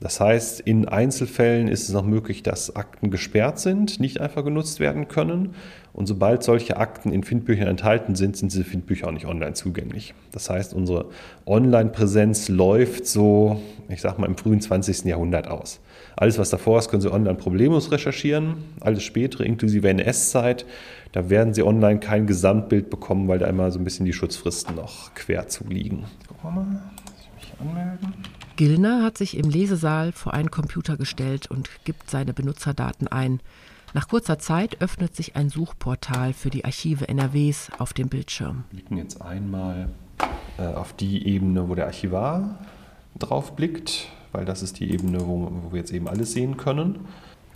Das heißt, in Einzelfällen ist es noch möglich, dass Akten gesperrt sind, nicht einfach genutzt werden können. Und sobald solche Akten in Findbüchern enthalten sind, sind diese Findbücher auch nicht online zugänglich. Das heißt, unsere Online-Präsenz läuft so, ich sag mal, im frühen 20. Jahrhundert aus. Alles, was davor ist, können Sie online problemlos recherchieren. Alles spätere, inklusive NS-Zeit, da werden Sie online kein Gesamtbild bekommen, weil da immer so ein bisschen die Schutzfristen noch quer zuliegen. Gucken wir mal, ich mich anmelden. Gilner hat sich im Lesesaal vor einen Computer gestellt und gibt seine Benutzerdaten ein. Nach kurzer Zeit öffnet sich ein Suchportal für die Archive NRWs auf dem Bildschirm. Wir blicken jetzt einmal äh, auf die Ebene, wo der Archivar drauf blickt, weil das ist die Ebene, wo, wo wir jetzt eben alles sehen können.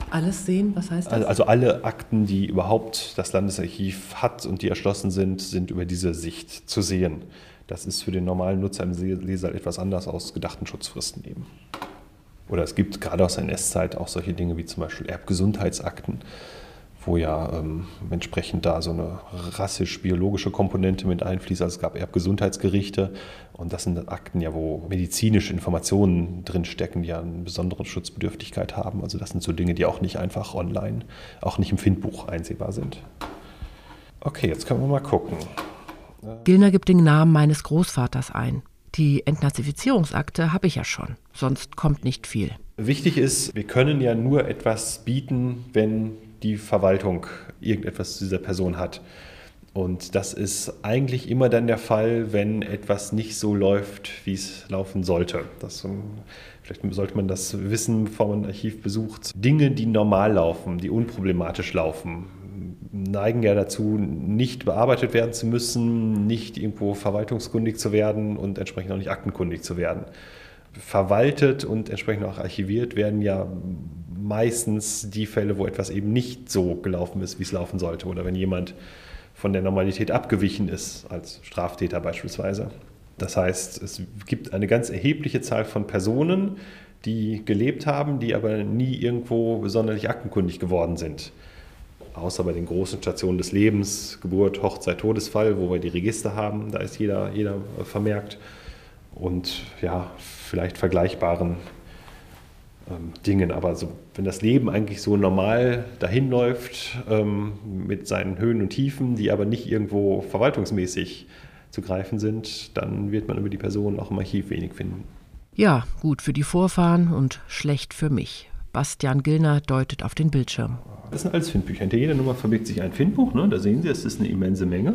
Alles sehen, was heißt das? Also, also alle Akten, die überhaupt das Landesarchiv hat und die erschlossen sind, sind über diese Sicht zu sehen. Das ist für den normalen Nutzer im Leser etwas anders aus gedachten Schutzfristen eben. Oder es gibt gerade aus der NS-Zeit auch solche Dinge wie zum Beispiel Erbgesundheitsakten, wo ja ähm, entsprechend da so eine rassisch-biologische Komponente mit einfließt. Also es gab Erbgesundheitsgerichte und das sind Akten ja, wo medizinische Informationen drinstecken, die ja eine besondere Schutzbedürftigkeit haben. Also das sind so Dinge, die auch nicht einfach online, auch nicht im Findbuch einsehbar sind. Okay, jetzt können wir mal gucken. Gilner gibt den Namen meines Großvaters ein. Die Entnazifizierungsakte habe ich ja schon, sonst kommt nicht viel. Wichtig ist, wir können ja nur etwas bieten, wenn die Verwaltung irgendetwas zu dieser Person hat. Und das ist eigentlich immer dann der Fall, wenn etwas nicht so läuft, wie es laufen sollte. Das, ähm, vielleicht sollte man das wissen, bevor man ein Archiv besucht. Dinge, die normal laufen, die unproblematisch laufen, neigen ja dazu, nicht bearbeitet werden zu müssen, nicht irgendwo verwaltungskundig zu werden und entsprechend auch nicht aktenkundig zu werden. Verwaltet und entsprechend auch archiviert werden ja meistens die Fälle, wo etwas eben nicht so gelaufen ist, wie es laufen sollte. Oder wenn jemand von der Normalität abgewichen ist, als Straftäter beispielsweise. Das heißt, es gibt eine ganz erhebliche Zahl von Personen, die gelebt haben, die aber nie irgendwo sonderlich aktenkundig geworden sind außer bei den großen Stationen des Lebens, Geburt, Hochzeit, Todesfall, wo wir die Register haben, da ist jeder, jeder vermerkt. Und ja, vielleicht vergleichbaren ähm, Dingen. Aber so, wenn das Leben eigentlich so normal dahin läuft, ähm, mit seinen Höhen und Tiefen, die aber nicht irgendwo verwaltungsmäßig zu greifen sind, dann wird man über die Person auch im Archiv wenig finden. Ja, gut für die Vorfahren und schlecht für mich. Bastian Gillner deutet auf den Bildschirm. Das sind alles Findbücher. Hinter jeder Nummer verbirgt sich ein Findbuch. Ne? Da sehen Sie, es ist eine immense Menge.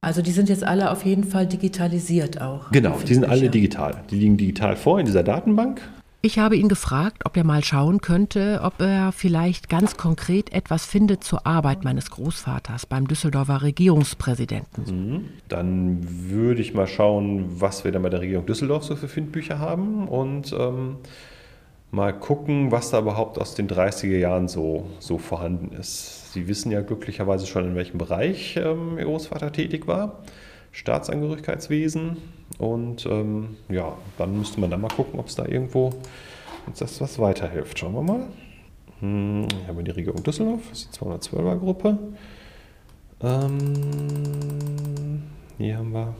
Also die sind jetzt alle auf jeden Fall digitalisiert auch. Genau, die, die sind alle digital. Die liegen digital vor in dieser Datenbank. Ich habe ihn gefragt, ob er mal schauen könnte, ob er vielleicht ganz konkret etwas findet zur Arbeit meines Großvaters beim Düsseldorfer Regierungspräsidenten. Mhm. Dann würde ich mal schauen, was wir dann bei der Regierung Düsseldorf so für Findbücher haben und ähm, mal gucken, was da überhaupt aus den 30er Jahren so, so vorhanden ist. Sie wissen ja glücklicherweise schon, in welchem Bereich ähm, Ihr Großvater tätig war. Staatsangehörigkeitswesen. Und ähm, ja, dann müsste man dann mal gucken, ob es da irgendwo uns das was weiterhilft. Schauen wir mal. Hm, hier haben wir die Regierung Düsseldorf, das ist die 212er Gruppe. Ähm, hier haben wir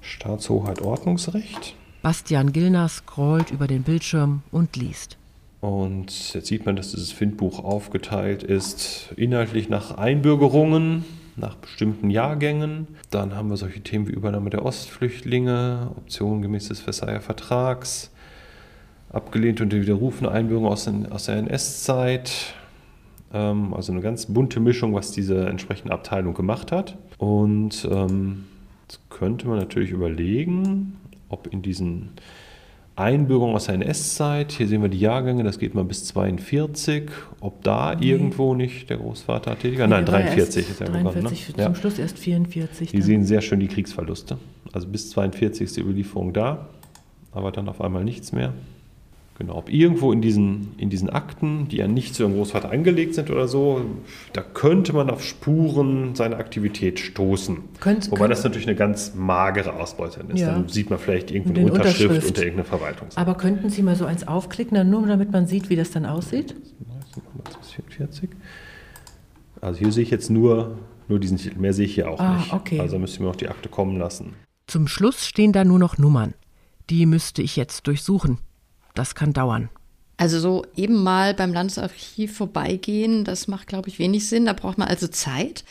Staatshoheit Ordnungsrecht. Bastian Gillner scrollt über den Bildschirm und liest. Und jetzt sieht man, dass dieses Findbuch aufgeteilt ist, inhaltlich nach Einbürgerungen, nach bestimmten Jahrgängen. Dann haben wir solche Themen wie Übernahme der Ostflüchtlinge, Optionen gemäß des Versailler Vertrags, abgelehnte und widerrufene Einbürgerung aus, aus der NS-Zeit. Ähm, also eine ganz bunte Mischung, was diese entsprechende Abteilung gemacht hat. Und ähm, jetzt könnte man natürlich überlegen, ob in diesen Einbürgerungen aus der NS-Zeit, hier sehen wir die Jahrgänge, das geht mal bis 42, ob da nee. irgendwo nicht der Großvater tätig war. Nein, 43 ist er 43 begonnen. Ne? Zum ja. Schluss erst 44. Die dann. sehen sehr schön die Kriegsverluste. Also bis 42 ist die Überlieferung da, aber dann auf einmal nichts mehr. Genau, ob irgendwo in diesen, in diesen Akten, die ja nicht zu ihrem Großvater angelegt sind oder so, da könnte man auf Spuren seiner Aktivität stoßen. Könnt, Wobei könnt, das natürlich eine ganz magere Ausbeute ist. Ja. Dann sieht man vielleicht irgendwo eine Unterschrift, Unterschrift, unter irgendeiner Verwaltung. Aber könnten Sie mal so eins aufklicken, dann nur damit man sieht, wie das dann aussieht? 44. Also hier sehe ich jetzt nur, nur diesen Titel, mehr sehe ich hier auch ah, nicht. Okay. Also müsste ich mir auch die Akte kommen lassen. Zum Schluss stehen da nur noch Nummern. Die müsste ich jetzt durchsuchen. Das kann dauern. Also so eben mal beim Landesarchiv vorbeigehen, das macht, glaube ich, wenig Sinn. Da braucht man also Zeit.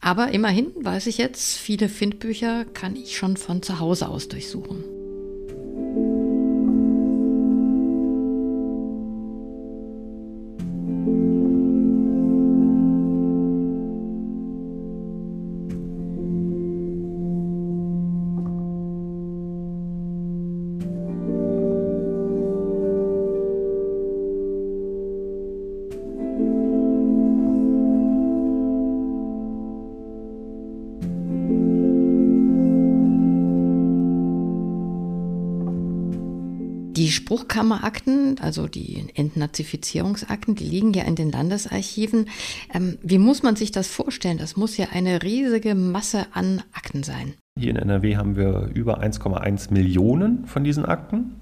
Aber immerhin weiß ich jetzt, viele Findbücher kann ich schon von zu Hause aus durchsuchen. Die Spruchkammerakten, also die Entnazifizierungsakten, die liegen ja in den Landesarchiven. Ähm, wie muss man sich das vorstellen? Das muss ja eine riesige Masse an Akten sein. Hier in NRW haben wir über 1,1 Millionen von diesen Akten.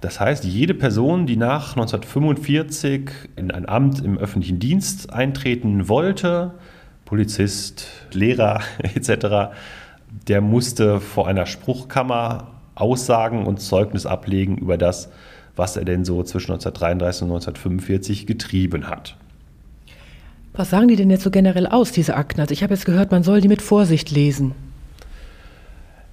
Das heißt, jede Person, die nach 1945 in ein Amt im öffentlichen Dienst eintreten wollte, Polizist, Lehrer etc., der musste vor einer Spruchkammer Aussagen und Zeugnis ablegen über das, was er denn so zwischen 1933 und 1945 getrieben hat. Was sagen die denn jetzt so generell aus, diese Akten? Also ich habe jetzt gehört, man soll die mit Vorsicht lesen.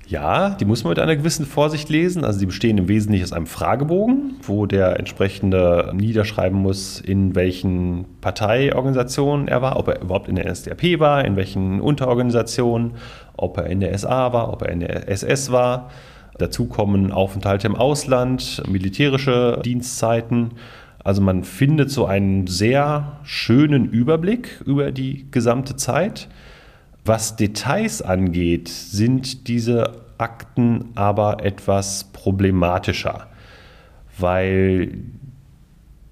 Ja, die muss man mit einer gewissen Vorsicht lesen. Also sie bestehen im Wesentlichen aus einem Fragebogen, wo der entsprechende niederschreiben muss, in welchen Parteiorganisationen er war, ob er überhaupt in der NSDAP war, in welchen Unterorganisationen, ob er in der SA war, ob er in der SS war. Dazu kommen Aufenthalte im Ausland, militärische Dienstzeiten. Also man findet so einen sehr schönen Überblick über die gesamte Zeit. Was Details angeht, sind diese Akten aber etwas problematischer, weil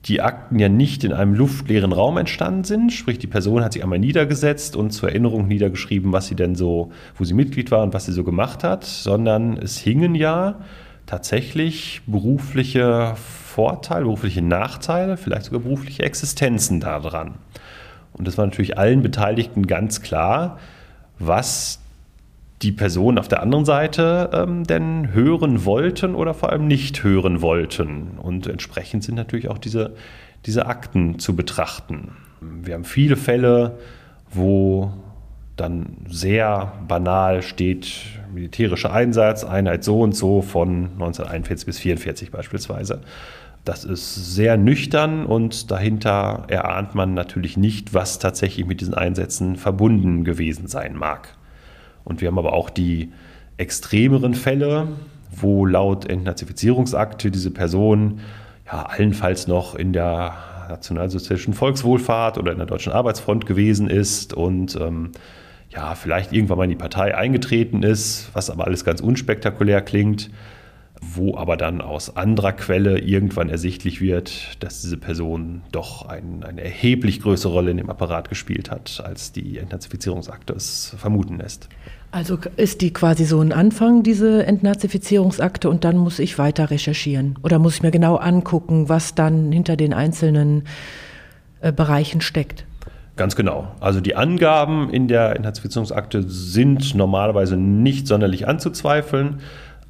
die Akten ja nicht in einem luftleeren Raum entstanden sind. Sprich, die Person hat sich einmal niedergesetzt und zur Erinnerung niedergeschrieben, was sie denn so, wo sie Mitglied war und was sie so gemacht hat, sondern es hingen ja tatsächlich berufliche Vorteile, berufliche Nachteile, vielleicht sogar berufliche Existenzen daran. Und das war natürlich allen Beteiligten ganz klar, was die Personen auf der anderen Seite ähm, denn hören wollten oder vor allem nicht hören wollten. Und entsprechend sind natürlich auch diese, diese Akten zu betrachten. Wir haben viele Fälle, wo dann sehr banal steht, militärischer Einsatz, Einheit so und so von 1941 bis 1944 beispielsweise. Das ist sehr nüchtern und dahinter erahnt man natürlich nicht, was tatsächlich mit diesen Einsätzen verbunden gewesen sein mag. Und wir haben aber auch die extremeren Fälle, wo laut Entnazifizierungsakte diese Person ja allenfalls noch in der nationalsozialistischen Volkswohlfahrt oder in der Deutschen Arbeitsfront gewesen ist und ähm, ja, vielleicht irgendwann mal in die Partei eingetreten ist, was aber alles ganz unspektakulär klingt, wo aber dann aus anderer Quelle irgendwann ersichtlich wird, dass diese Person doch ein, eine erheblich größere Rolle in dem Apparat gespielt hat, als die Entnazifizierungsakte es vermuten lässt. Also ist die quasi so ein Anfang, diese Entnazifizierungsakte, und dann muss ich weiter recherchieren? Oder muss ich mir genau angucken, was dann hinter den einzelnen äh, Bereichen steckt? Ganz genau. Also die Angaben in der Entnazifizierungsakte sind normalerweise nicht sonderlich anzuzweifeln.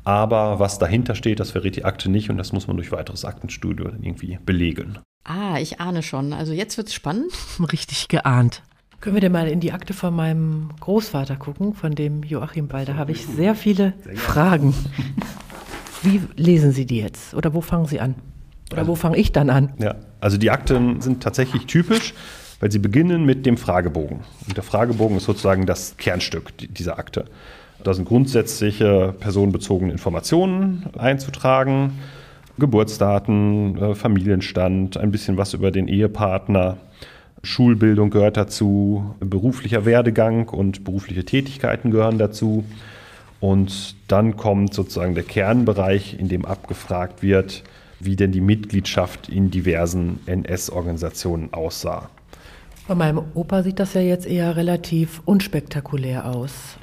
Aber was dahinter steht, das verrät die Akte nicht und das muss man durch weiteres Aktenstudium irgendwie belegen. Ah, ich ahne schon. Also jetzt wird es spannend. Richtig geahnt. Können wir denn mal in die Akte von meinem Großvater gucken, von dem Joachim Ball? Da habe ich sehr viele Fragen. Wie lesen Sie die jetzt? Oder wo fangen Sie an? Oder wo fange ich dann an? Ja, also die Akten sind tatsächlich typisch, weil sie beginnen mit dem Fragebogen. Und der Fragebogen ist sozusagen das Kernstück dieser Akte. Da sind grundsätzliche personenbezogene Informationen einzutragen, Geburtsdaten, äh, Familienstand, ein bisschen was über den Ehepartner, Schulbildung gehört dazu, beruflicher Werdegang und berufliche Tätigkeiten gehören dazu. Und dann kommt sozusagen der Kernbereich, in dem abgefragt wird, wie denn die Mitgliedschaft in diversen NS-Organisationen aussah. Bei meinem Opa sieht das ja jetzt eher relativ unspektakulär aus.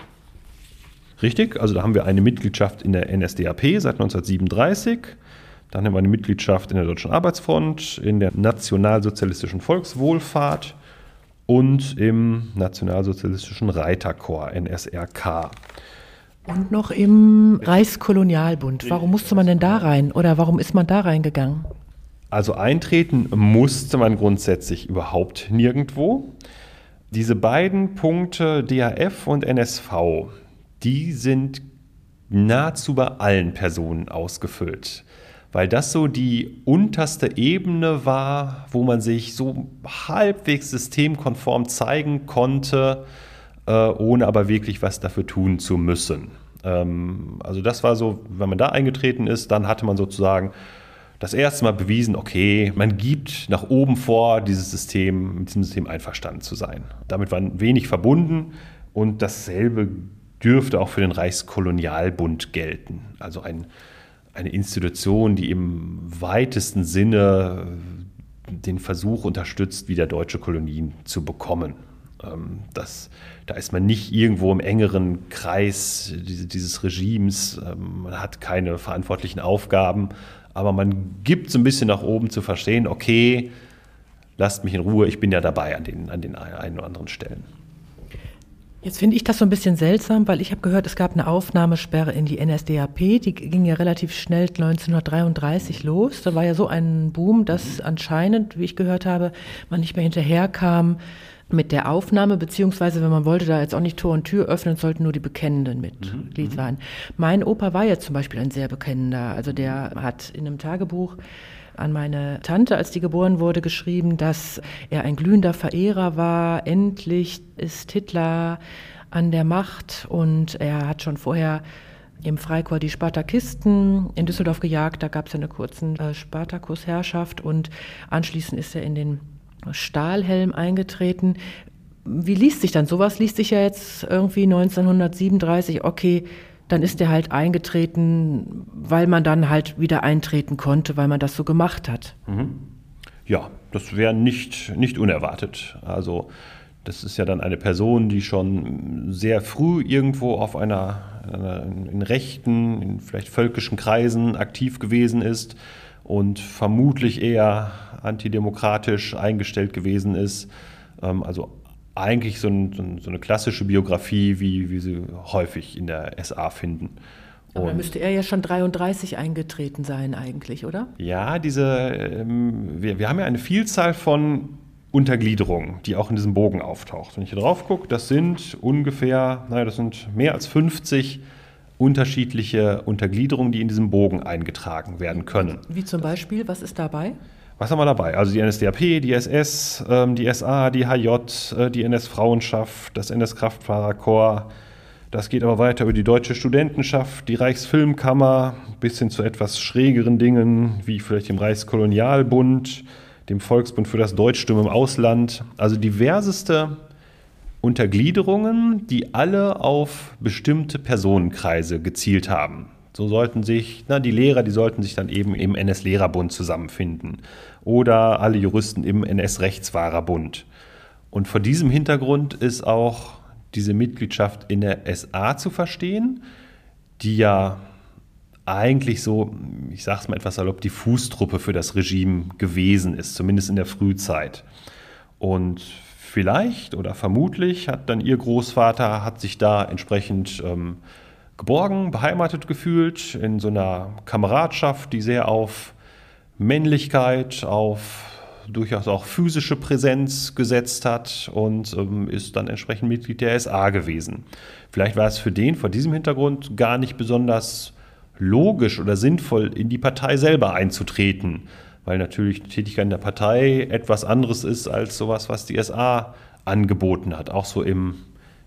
Richtig, also da haben wir eine Mitgliedschaft in der NSDAP seit 1937. Dann haben wir eine Mitgliedschaft in der Deutschen Arbeitsfront, in der Nationalsozialistischen Volkswohlfahrt und im Nationalsozialistischen Reiterkorps NSRK. Und noch im Reichskolonialbund. Warum musste man denn da rein oder warum ist man da reingegangen? Also eintreten musste man grundsätzlich überhaupt nirgendwo. Diese beiden Punkte DAF und NSV, die sind nahezu bei allen Personen ausgefüllt, weil das so die unterste Ebene war, wo man sich so halbwegs systemkonform zeigen konnte, äh, ohne aber wirklich was dafür tun zu müssen. Ähm, also das war so, wenn man da eingetreten ist, dann hatte man sozusagen das erste Mal bewiesen, okay, man gibt nach oben vor, dieses System, mit diesem System einverstanden zu sein. Damit war wenig verbunden und dasselbe dürfte auch für den Reichskolonialbund gelten. Also ein, eine Institution, die im weitesten Sinne den Versuch unterstützt, wieder deutsche Kolonien zu bekommen. Ähm, das, da ist man nicht irgendwo im engeren Kreis dieses Regimes, ähm, man hat keine verantwortlichen Aufgaben, aber man gibt so ein bisschen nach oben zu verstehen, okay, lasst mich in Ruhe, ich bin ja dabei an den, an den einen oder anderen Stellen. Jetzt finde ich das so ein bisschen seltsam, weil ich habe gehört, es gab eine Aufnahmesperre in die NSDAP, die ging ja relativ schnell 1933 los. Da war ja so ein Boom, dass anscheinend, wie ich gehört habe, man nicht mehr hinterherkam mit der Aufnahme, beziehungsweise wenn man wollte da jetzt auch nicht Tor und Tür öffnen, sollten nur die Bekennenden Mitglied mhm. sein. Mein Opa war jetzt zum Beispiel ein sehr Bekennender. Also der hat in einem Tagebuch an meine Tante, als die geboren wurde, geschrieben, dass er ein glühender Verehrer war. Endlich ist Hitler an der Macht und er hat schon vorher im Freikorps die Spartakisten in Düsseldorf gejagt. Da gab es eine kurze äh, Spartakusherrschaft und anschließend ist er in den Stahlhelm eingetreten. Wie liest sich dann sowas? Liest sich ja jetzt irgendwie 1937, okay, dann ist er halt eingetreten, weil man dann halt wieder eintreten konnte, weil man das so gemacht hat. Mhm. Ja, das wäre nicht, nicht unerwartet. Also das ist ja dann eine Person, die schon sehr früh irgendwo auf einer, einer in rechten, in vielleicht völkischen Kreisen aktiv gewesen ist und vermutlich eher antidemokratisch eingestellt gewesen ist. Ähm, also eigentlich so, ein, so, eine klassische Biografie, wie, wie sie häufig in der SA finden. Aber dann müsste er ja schon 33 eingetreten sein eigentlich, oder? Ja, diese, ähm, wir, wir haben ja eine Vielzahl von Untergliederungen, die auch in diesem Bogen auftaucht. Wenn ich hier drauf gucke, das sind ungefähr, naja, das sind mehr als 50 unterschiedliche Untergliederungen, die in diesem Bogen eingetragen werden können. Wie zum Beispiel, was ist dabei? Was haben wir dabei? Also die NSDAP, die SS, ähm, die SA, die HJ, äh, die NS-Frauenschaft, das NS-Kraftfahrerkorps. Das geht aber weiter über die Deutsche Studentenschaft, die Reichsfilmkammer, bis hin zu etwas schrägeren Dingen, wie vielleicht dem Reichskolonialbund, dem Volksbund für das Deutschstum im Ausland. Also diverseste Untergliederungen, die alle auf bestimmte Personenkreise gezielt haben. So sollten sich, na, die Lehrer, die sollten sich dann eben im NS-Lehrerbund zusammenfinden oder alle Juristen im NS-Rechtsfahrerbund. Und vor diesem Hintergrund ist auch diese Mitgliedschaft in der SA zu verstehen, die ja eigentlich so, ich sage es mal etwas salopp, die Fußtruppe für das Regime gewesen ist, zumindest in der Frühzeit. Und vielleicht oder vermutlich hat dann ihr Großvater, hat sich da entsprechend ähm, geborgen, beheimatet gefühlt, in so einer Kameradschaft, die sehr auf Männlichkeit, auf durchaus auch physische Präsenz gesetzt hat und ähm, ist dann entsprechend Mitglied der SA gewesen. Vielleicht war es für den vor diesem Hintergrund gar nicht besonders logisch oder sinnvoll, in die Partei selber einzutreten, weil natürlich die Tätigkeit in der Partei etwas anderes ist als sowas, was die SA angeboten hat, auch so im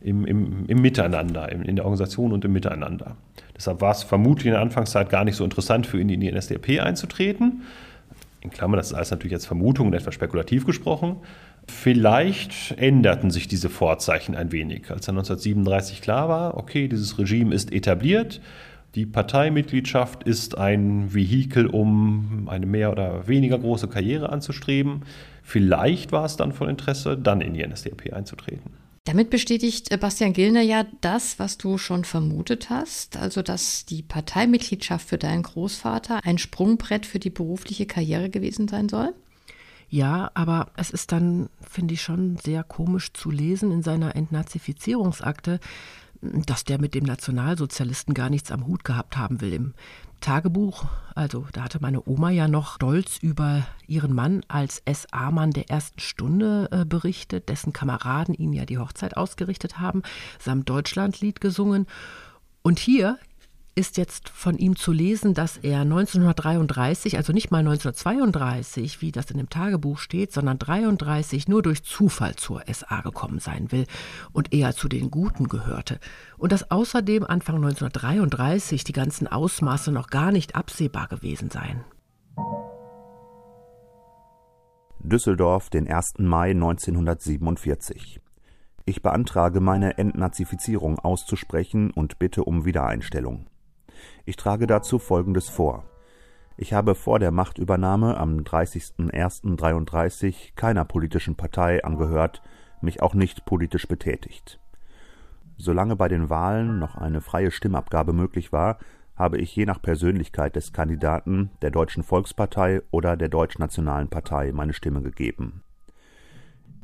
im, im, im Miteinander, in, in, der Organisation und im Miteinander. Deshalb war es vermutlich in der Anfangszeit gar nicht so interessant für ihn, in die NSDAP einzutreten. In Klammern, das ist alles natürlich jetzt Vermutung und etwas spekulativ gesprochen. Vielleicht änderten sich diese Vorzeichen ein wenig. Als dann 1937 klar war, okay, dieses Regime ist etabliert, die Parteimitgliedschaft ist ein Vehikel, um eine mehr oder weniger große Karriere anzustreben. Vielleicht war es dann von Interesse, dann in die NSDAP einzutreten. Damit bestätigt äh, Bastian Gillner ja das, was du schon vermutet hast, also dass die Parteimitgliedschaft für deinen Großvater ein Sprungbrett für die berufliche Karriere gewesen sein soll? Ja, aber es ist dann, finde ich, schon sehr komisch zu lesen in seiner Entnazifizierungsakte, dass der mit dem Nationalsozialisten gar nichts am Hut gehabt haben will. Im Tagebuch, also da hatte meine Oma ja noch stolz über ihren Mann als SA-Mann der ersten Stunde äh, berichtet, dessen Kameraden ihm ja die Hochzeit ausgerichtet haben, samt Deutschlandlied gesungen. Und hier ist jetzt von ihm zu lesen, dass er 1933, also nicht mal 1932, wie das in dem Tagebuch steht, sondern 33 nur durch Zufall zur SA gekommen sein will und eher zu den Guten gehörte. Und dass außerdem Anfang 1933 die ganzen Ausmaße noch gar nicht absehbar gewesen seien. Düsseldorf, den 1. Mai 1947. Ich beantrage, meine Entnazifizierung auszusprechen und bitte um Wiedereinstellung. Ich trage dazu Folgendes vor. Ich habe vor der Machtübernahme am 30.01.33 keiner politischen Partei angehört, mich auch nicht politisch betätigt. Solange bei den Wahlen noch eine freie Stimmabgabe möglich war, habe ich je nach Persönlichkeit des Kandidaten der Deutschen Volkspartei oder der Deutschnationalen Partei meine Stimme gegeben.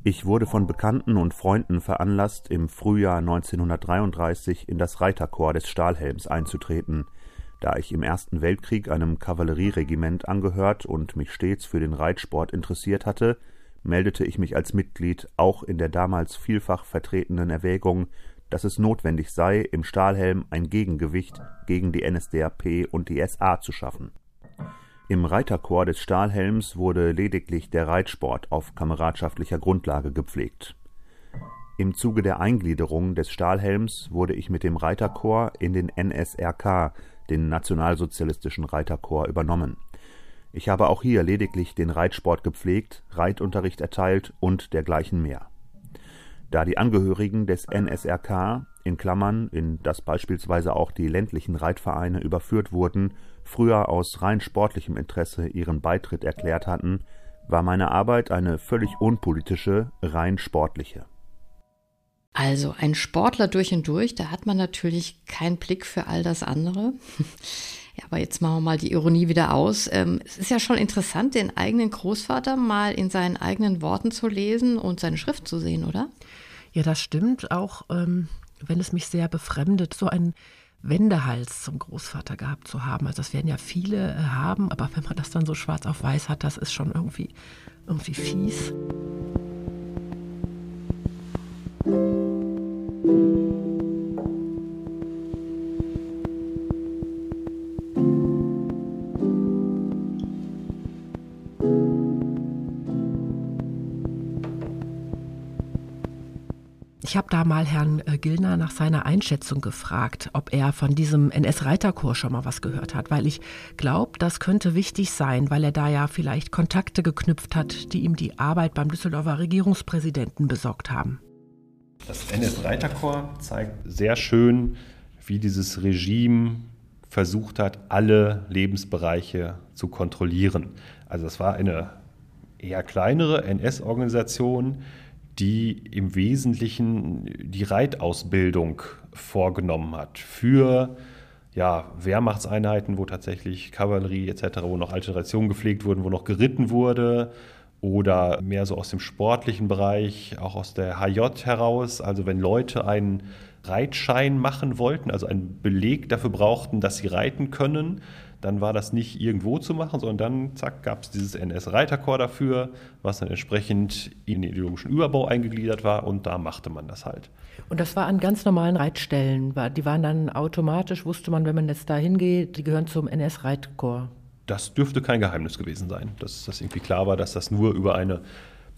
Ich wurde von Bekannten und Freunden veranlasst, im Frühjahr 1933 in das Reiterkorps des Stahlhelms einzutreten, da ich im Ersten Weltkrieg einem Kavallerieregiment angehört und mich stets für den Reitsport interessiert hatte, meldete ich mich als Mitglied auch in der damals vielfach vertretenen Erwägung, dass es notwendig sei, im Stahlhelm ein Gegengewicht gegen die NSDAP und die SA zu schaffen. Im Reiterkorps des Stahlhelms wurde lediglich der Reitsport auf kameradschaftlicher Grundlage gepflegt. Im Zuge der Eingliederung des Stahlhelms wurde ich mit dem Reiterkorps in den NSRK, den Nationalsozialistischen Reiterkorps, übernommen. Ich habe auch hier lediglich den Reitsport gepflegt, Reitunterricht erteilt und dergleichen mehr. Da die Angehörigen des NSRK in Klammern, in das beispielsweise auch die ländlichen Reitvereine überführt wurden, früher aus rein sportlichem Interesse ihren Beitritt erklärt hatten, war meine Arbeit eine völlig unpolitische, rein sportliche. Also ein Sportler durch und durch, da hat man natürlich keinen Blick für all das andere. Ja, aber jetzt machen wir mal die Ironie wieder aus. Ähm, es ist ja schon interessant, den eigenen Großvater mal in seinen eigenen Worten zu lesen und seine Schrift zu sehen, oder? Ja, das stimmt. Auch ähm, wenn es mich sehr befremdet, so einen Wendehals zum Großvater gehabt zu haben. Also das werden ja viele äh, haben, aber wenn man das dann so schwarz auf weiß hat, das ist schon irgendwie, irgendwie fies. Ich habe da mal Herrn äh, Gillner nach seiner Einschätzung gefragt, ob er von diesem NS-Reiterkurs schon mal was gehört hat, weil ich glaube, das könnte wichtig sein, weil er da ja vielleicht Kontakte geknüpft hat, die ihm die Arbeit beim Düsseldorfer Regierungspräsidenten besorgt haben. Das NS-Reiterkorps zeigt sehr schön, wie dieses Regime versucht hat, alle Lebensbereiche zu kontrollieren. Also es war eine eher kleinere NS-Organisation, die im Wesentlichen die Reitausbildung vorgenommen hat für ja, Wehrmachtseinheiten, wo tatsächlich Kavallerie etc., wo noch alte Traditionen gepflegt wurden, wo noch geritten wurde oder mehr so aus dem sportlichen Bereich, auch aus der HJ heraus. Also wenn Leute einen Reitschein machen wollten, also einen Beleg dafür brauchten, dass sie reiten können, dann war das nicht irgendwo zu machen, sondern dann, zack, gab es dieses NS-Reiterkorps dafür, was dann entsprechend in den ideologischen Überbau eingegliedert war und da machte man das halt. Und das war an ganz normalen Reitstellen, die waren dann automatisch, wusste man, wenn man jetzt da hingeht, die gehören zum NS-Reitkorps. Das dürfte kein Geheimnis gewesen sein, dass das irgendwie klar war, dass das nur über eine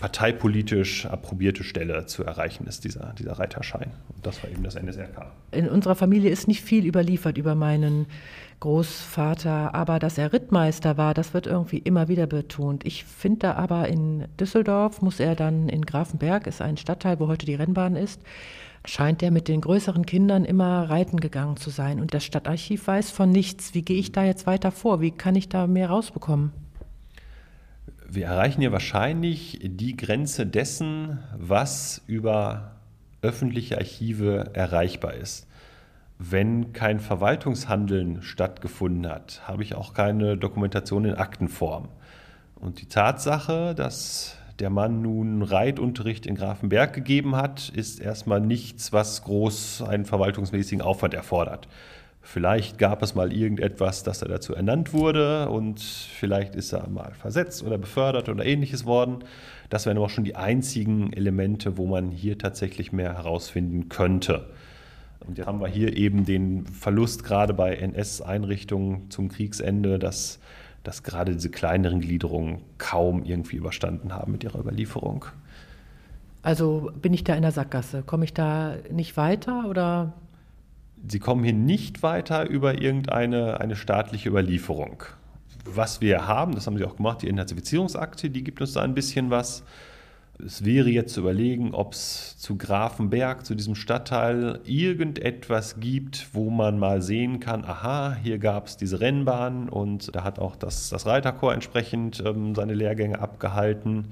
parteipolitisch approbierte Stelle zu erreichen ist, dieser, dieser Reiterschein. Und das war eben das NSRK. In unserer Familie ist nicht viel überliefert über meinen Großvater, aber dass er Rittmeister war, das wird irgendwie immer wieder betont. Ich finde aber in Düsseldorf muss er dann in Grafenberg, ist ein Stadtteil, wo heute die Rennbahn ist, scheint er mit den größeren Kindern immer reiten gegangen zu sein. Und das Stadtarchiv weiß von nichts. Wie gehe ich da jetzt weiter vor? Wie kann ich da mehr rausbekommen? Wir erreichen hier wahrscheinlich die Grenze dessen, was über öffentliche Archive erreichbar ist. Wenn kein Verwaltungshandeln stattgefunden hat, habe ich auch keine Dokumentation in Aktenform. Und die Tatsache, dass der Mann nun Reitunterricht in Grafenberg gegeben hat, ist erstmal nichts, was groß einen verwaltungsmäßigen Aufwand erfordert. Vielleicht gab es mal irgendetwas, dass er dazu ernannt wurde und vielleicht ist er mal versetzt oder befördert oder ähnliches worden. Das wären aber auch schon die einzigen Elemente, wo man hier tatsächlich mehr herausfinden könnte. Und jetzt haben wir hier eben den Verlust gerade bei NS-Einrichtungen zum Kriegsende, dass, dass gerade diese kleineren Gliederungen kaum irgendwie überstanden haben mit ihrer Überlieferung. Also bin ich da in der Sackgasse? Komme ich da nicht weiter oder? Sie kommen hier nicht weiter über irgendeine eine staatliche Überlieferung. Was wir haben, das haben Sie auch gemacht, die Entnazifizierungsakte, die gibt uns da ein bisschen was es wäre jetzt zu überlegen, ob es zu Grafenberg, zu diesem Stadtteil, irgendetwas gibt, wo man mal sehen kann, aha, hier gab es diese Rennbahn und da hat auch das, das Reiterchor entsprechend ähm, seine Lehrgänge abgehalten.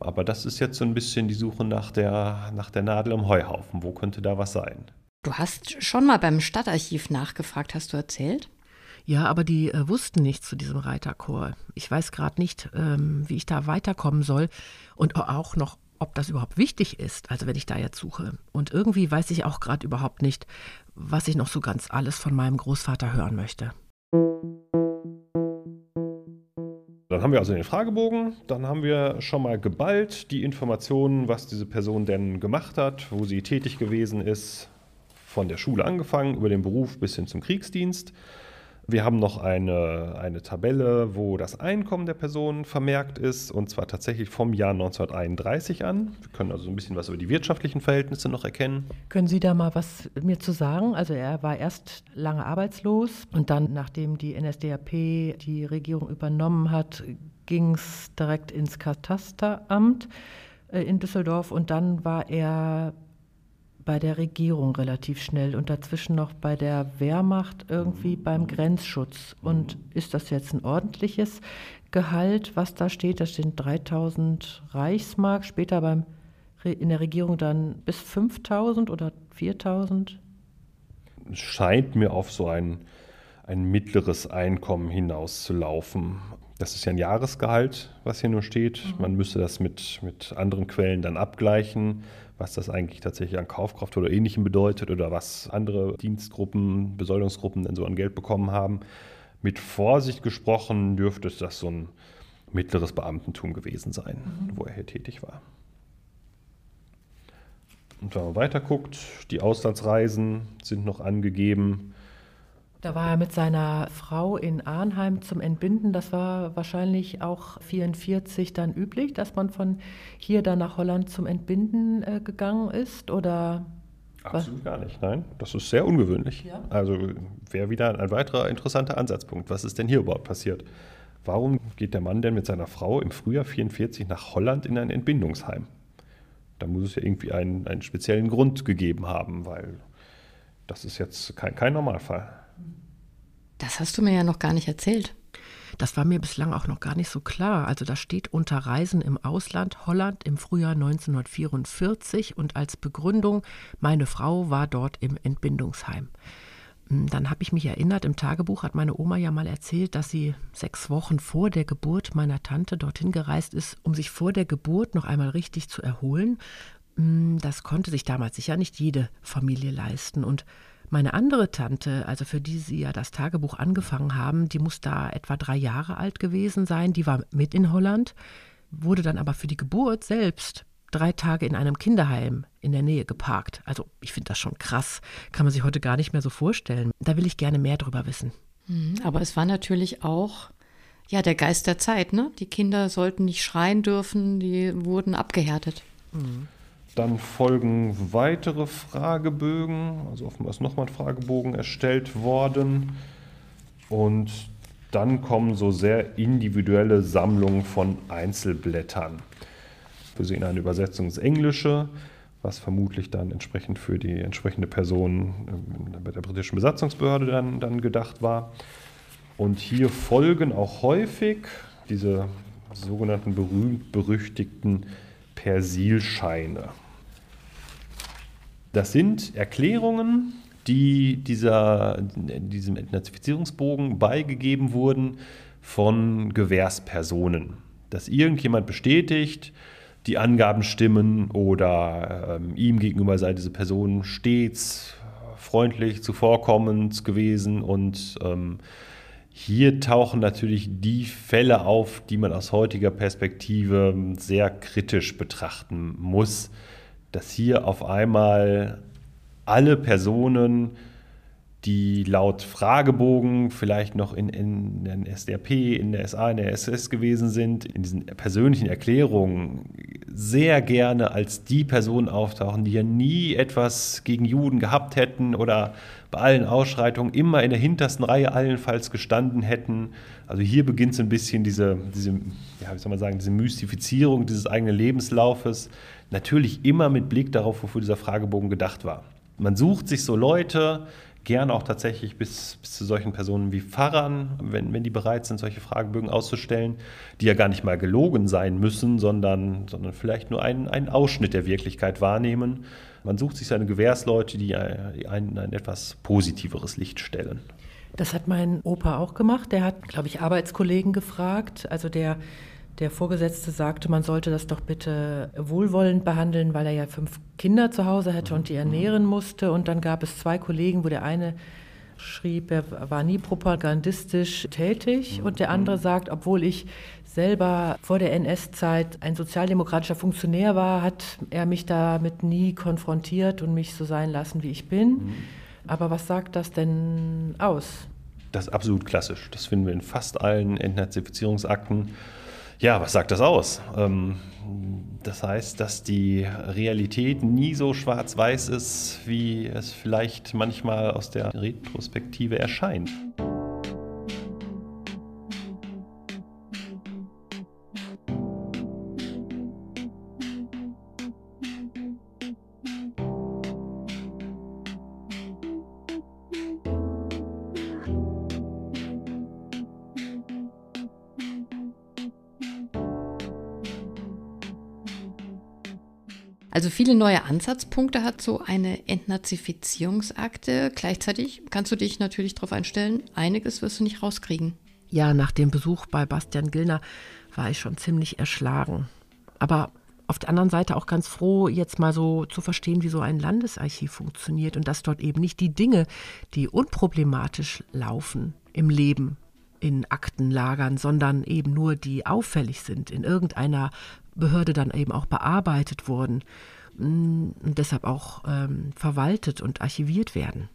Aber das ist jetzt so ein bisschen die Suche nach der, nach der Nadel im Heuhaufen. Wo könnte da was sein? Du hast schon mal beim Stadtarchiv nachgefragt, hast du erzählt? Ja, aber die äh, wussten nichts zu diesem Reiterchor. Ich weiß gerade nicht, ähm, wie ich da weiterkommen soll und auch noch, ob das überhaupt wichtig ist, also wenn ich da jetzt suche. Und irgendwie weiß ich auch gerade überhaupt nicht, was ich noch so ganz alles von meinem Großvater hören möchte. Dann haben wir also den Fragebogen, dann haben wir schon mal geballt die Informationen, was diese Person denn gemacht hat, wo sie tätig gewesen ist, von der Schule angefangen, über den Beruf bis hin zum Kriegsdienst. Wir haben noch eine, eine Tabelle, wo das Einkommen der Person vermerkt ist, und zwar tatsächlich vom Jahr 1931 an. Wir können also ein bisschen was über die wirtschaftlichen Verhältnisse noch erkennen. Können Sie da mal was mir zu sagen? Also er war erst lange arbeitslos und dann, nachdem die NSDAP die Regierung übernommen hat, ging es direkt ins Katasteramt äh, in Düsseldorf und dann war er bei der Regierung relativ schnell und dazwischen noch bei der Wehrmacht irgendwie beim Grenzschutz. Und ist das jetzt ein ordentliches Gehalt, was da steht? Da stehen 3000 Reichsmark, später beim, in der Regierung dann bis 5000 oder 4000? Es scheint mir auf so ein, ein mittleres Einkommen hinauszulaufen. Das ist ja ein Jahresgehalt, was hier nur steht. Mhm. Man müsste das mit, mit anderen Quellen dann abgleichen was das eigentlich tatsächlich an Kaufkraft oder Ähnlichem bedeutet oder was andere Dienstgruppen, Besoldungsgruppen denn so an Geld bekommen haben. Mit Vorsicht gesprochen dürfte es das so ein mittleres Beamtentum gewesen sein, mhm. wo er hier tätig war. Und wenn man weiter guckt, die Auslandsreisen sind noch angegeben. Da war er mit seiner Frau in Arnheim zum Entbinden. Das war wahrscheinlich auch 44 dann üblich, dass man von hier dann nach Holland zum Entbinden äh, gegangen ist, oder? Absolut was? gar nicht, nein. Das ist sehr ungewöhnlich. Ja? Also wäre wieder ein weiterer interessanter Ansatzpunkt. Was ist denn hier überhaupt passiert? Warum geht der Mann denn mit seiner Frau im Frühjahr 44 nach Holland in ein Entbindungsheim? Da muss es ja irgendwie einen, einen speziellen Grund gegeben haben, weil das ist jetzt kein, kein Normalfall. Das hast du mir ja noch gar nicht erzählt. Das war mir bislang auch noch gar nicht so klar. Also da steht unter Reisen im Ausland Holland im Frühjahr 1944 und als Begründung, meine Frau war dort im Entbindungsheim. Hm, dann habe ich mich erinnert, im Tagebuch hat meine Oma ja mal erzählt, dass sie sechs Wochen vor der Geburt meiner Tante dorthin gereist ist, um sich vor der Geburt noch einmal richtig zu erholen. Hm, das konnte sich damals sicher nicht jede Familie leisten. Und meine andere Tante, also für die Sie ja das Tagebuch angefangen haben, die muss da etwa drei Jahre alt gewesen sein, die war mit in Holland, wurde dann aber für die Geburt selbst drei Tage in einem Kinderheim in der Nähe geparkt. Also ich finde das schon krass, kann man sich heute gar nicht mehr so vorstellen. Da will ich gerne mehr drüber wissen. Mhm, aber es war natürlich auch ja der Geist der Zeit, ne? Die Kinder sollten nicht schreien dürfen, die wurden abgehärtet. Mhm. Dann folgen weitere Fragebögen, also offenbar ist nochmal ein Fragebogen erstellt worden. Und dann kommen so sehr individuelle Sammlungen von Einzelblättern. Wir sehen eine Übersetzung ins Englische, was vermutlich dann entsprechend für die entsprechende Person bei der britischen Besatzungsbehörde dann, dann gedacht war. Und hier folgen auch häufig diese sogenannten berühmt-berüchtigten Persilscheine. Das sind Erklärungen, die dieser, diesem Entnazifizierungsbogen beigegeben wurden von Gewährspersonen. Dass irgendjemand bestätigt, die Angaben stimmen oder ähm, ihm gegenüber sei diese Person stets freundlich, zuvorkommend gewesen und ähm, hier tauchen natürlich die Fälle auf, die man aus heutiger Perspektive sehr kritisch betrachten muss, dass hier auf einmal alle Personen die laut Fragebogen vielleicht noch in, in der SDRP, in der SA, in der SS gewesen sind, in diesen persönlichen Erklärungen sehr gerne als die Personen auftauchen, die ja nie etwas gegen Juden gehabt hätten oder bei allen Ausschreitungen immer in der hintersten Reihe allenfalls gestanden hätten. Also hier beginnt so ein bisschen diese, diese ja, wie soll man sagen, diese Mystifizierung dieses eigenen Lebenslaufes. Natürlich immer mit Blick darauf, wofür dieser Fragebogen gedacht war. Man sucht sich so Leute, gern auch tatsächlich bis, bis zu solchen Personen wie Pfarrern, wenn, wenn die bereit sind, solche Fragebögen auszustellen, die ja gar nicht mal gelogen sein müssen, sondern, sondern vielleicht nur einen, einen Ausschnitt der Wirklichkeit wahrnehmen. Man sucht sich seine Gewährsleute, die einen in ein etwas positiveres Licht stellen. Das hat mein Opa auch gemacht. Der hat, glaube ich, Arbeitskollegen gefragt. Also der der Vorgesetzte sagte, man sollte das doch bitte wohlwollend behandeln, weil er ja fünf Kinder zu Hause hätte und die ernähren musste. Und dann gab es zwei Kollegen, wo der eine schrieb, er war nie propagandistisch tätig und der andere sagt, obwohl ich selber vor der NS-Zeit ein sozialdemokratischer Funktionär war, hat er mich damit nie konfrontiert und mich so sein lassen, wie ich bin. Mhm. Aber was sagt das denn aus? Das ist absolut klassisch. Das finden wir in fast allen Entnazifizierungsakten. Ja, was sagt das aus? Ähm, das heißt, dass die Realität nie so schwarz-weiß ist, wie es vielleicht manchmal aus der Retrospektive erscheint. Viele neue Ansatzpunkte hat so eine Entnazifizierungsakte. Gleichzeitig kannst du dich natürlich darauf einstellen, einiges wirst du nicht rauskriegen. Ja, nach dem Besuch bei Bastian Gillner war ich schon ziemlich erschlagen. Aber auf der anderen Seite auch ganz froh, jetzt mal so zu verstehen, wie so ein Landesarchiv funktioniert und dass dort eben nicht die Dinge, die unproblematisch laufen im Leben, in Akten lagern, sondern eben nur die auffällig sind, in irgendeiner Behörde dann eben auch bearbeitet wurden und deshalb auch ähm, verwaltet und archiviert werden.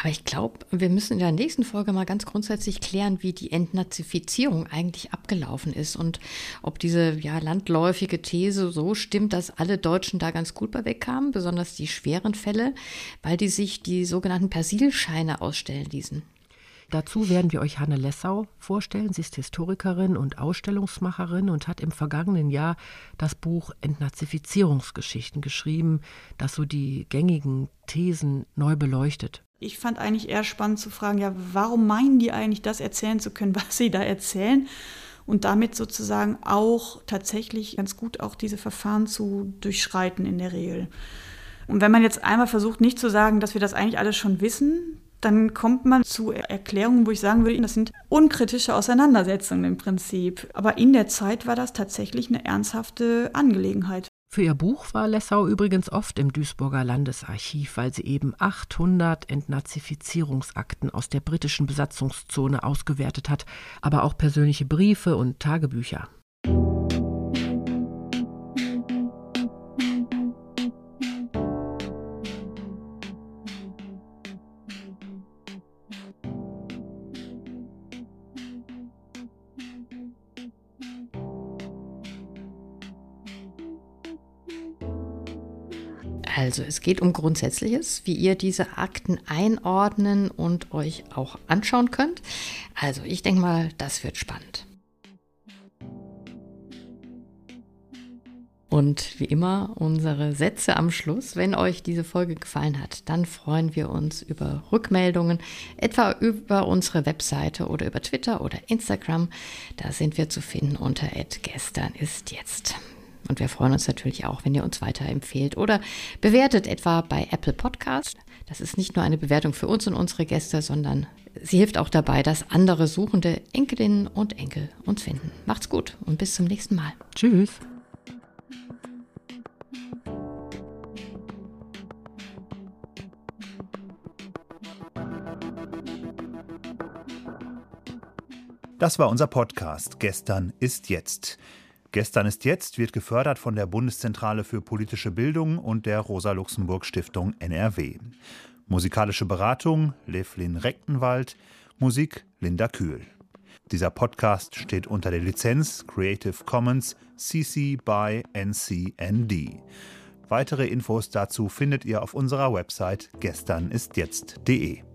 Aber ich glaube, wir müssen in der nächsten Folge mal ganz grundsätzlich klären, wie die Entnazifizierung eigentlich abgelaufen ist und ob diese ja, landläufige These so stimmt, dass alle Deutschen da ganz gut bei wegkamen, besonders die schweren Fälle, weil die sich die sogenannten Persilscheine ausstellen ließen. Dazu werden wir euch Hanne Lessau vorstellen. Sie ist Historikerin und Ausstellungsmacherin und hat im vergangenen Jahr das Buch Entnazifizierungsgeschichten geschrieben, das so die gängigen Thesen neu beleuchtet. Ich fand eigentlich eher spannend zu fragen, ja, warum meinen die eigentlich, das erzählen zu können, was sie da erzählen? Und damit sozusagen auch tatsächlich ganz gut auch diese Verfahren zu durchschreiten in der Regel. Und wenn man jetzt einmal versucht, nicht zu sagen, dass wir das eigentlich alles schon wissen, dann kommt man zu Erklärungen, wo ich sagen würde, das sind unkritische Auseinandersetzungen im Prinzip. Aber in der Zeit war das tatsächlich eine ernsthafte Angelegenheit. Für ihr Buch war Lessau übrigens oft im Duisburger Landesarchiv, weil sie eben 800 Entnazifizierungsakten aus der britischen Besatzungszone ausgewertet hat, aber auch persönliche Briefe und Tagebücher. Also es geht um Grundsätzliches, wie ihr diese Akten einordnen und euch auch anschauen könnt. Also ich denke mal, das wird spannend. Und wie immer unsere Sätze am Schluss. Wenn euch diese Folge gefallen hat, dann freuen wir uns über Rückmeldungen, etwa über unsere Webseite oder über Twitter oder Instagram. Da sind wir zu finden unter gestern ist jetzt. Und wir freuen uns natürlich auch, wenn ihr uns weiterempfehlt oder bewertet etwa bei Apple Podcast. Das ist nicht nur eine Bewertung für uns und unsere Gäste, sondern sie hilft auch dabei, dass andere suchende Enkelinnen und Enkel uns finden. Macht's gut und bis zum nächsten Mal. Tschüss. Das war unser Podcast Gestern ist jetzt. Gestern ist jetzt wird gefördert von der Bundeszentrale für politische Bildung und der Rosa-Luxemburg-Stiftung NRW. Musikalische Beratung Levlin Rechtenwald, Musik Linda Kühl. Dieser Podcast steht unter der Lizenz Creative Commons CC by NCND. Weitere Infos dazu findet ihr auf unserer Website gesternistjetzt.de.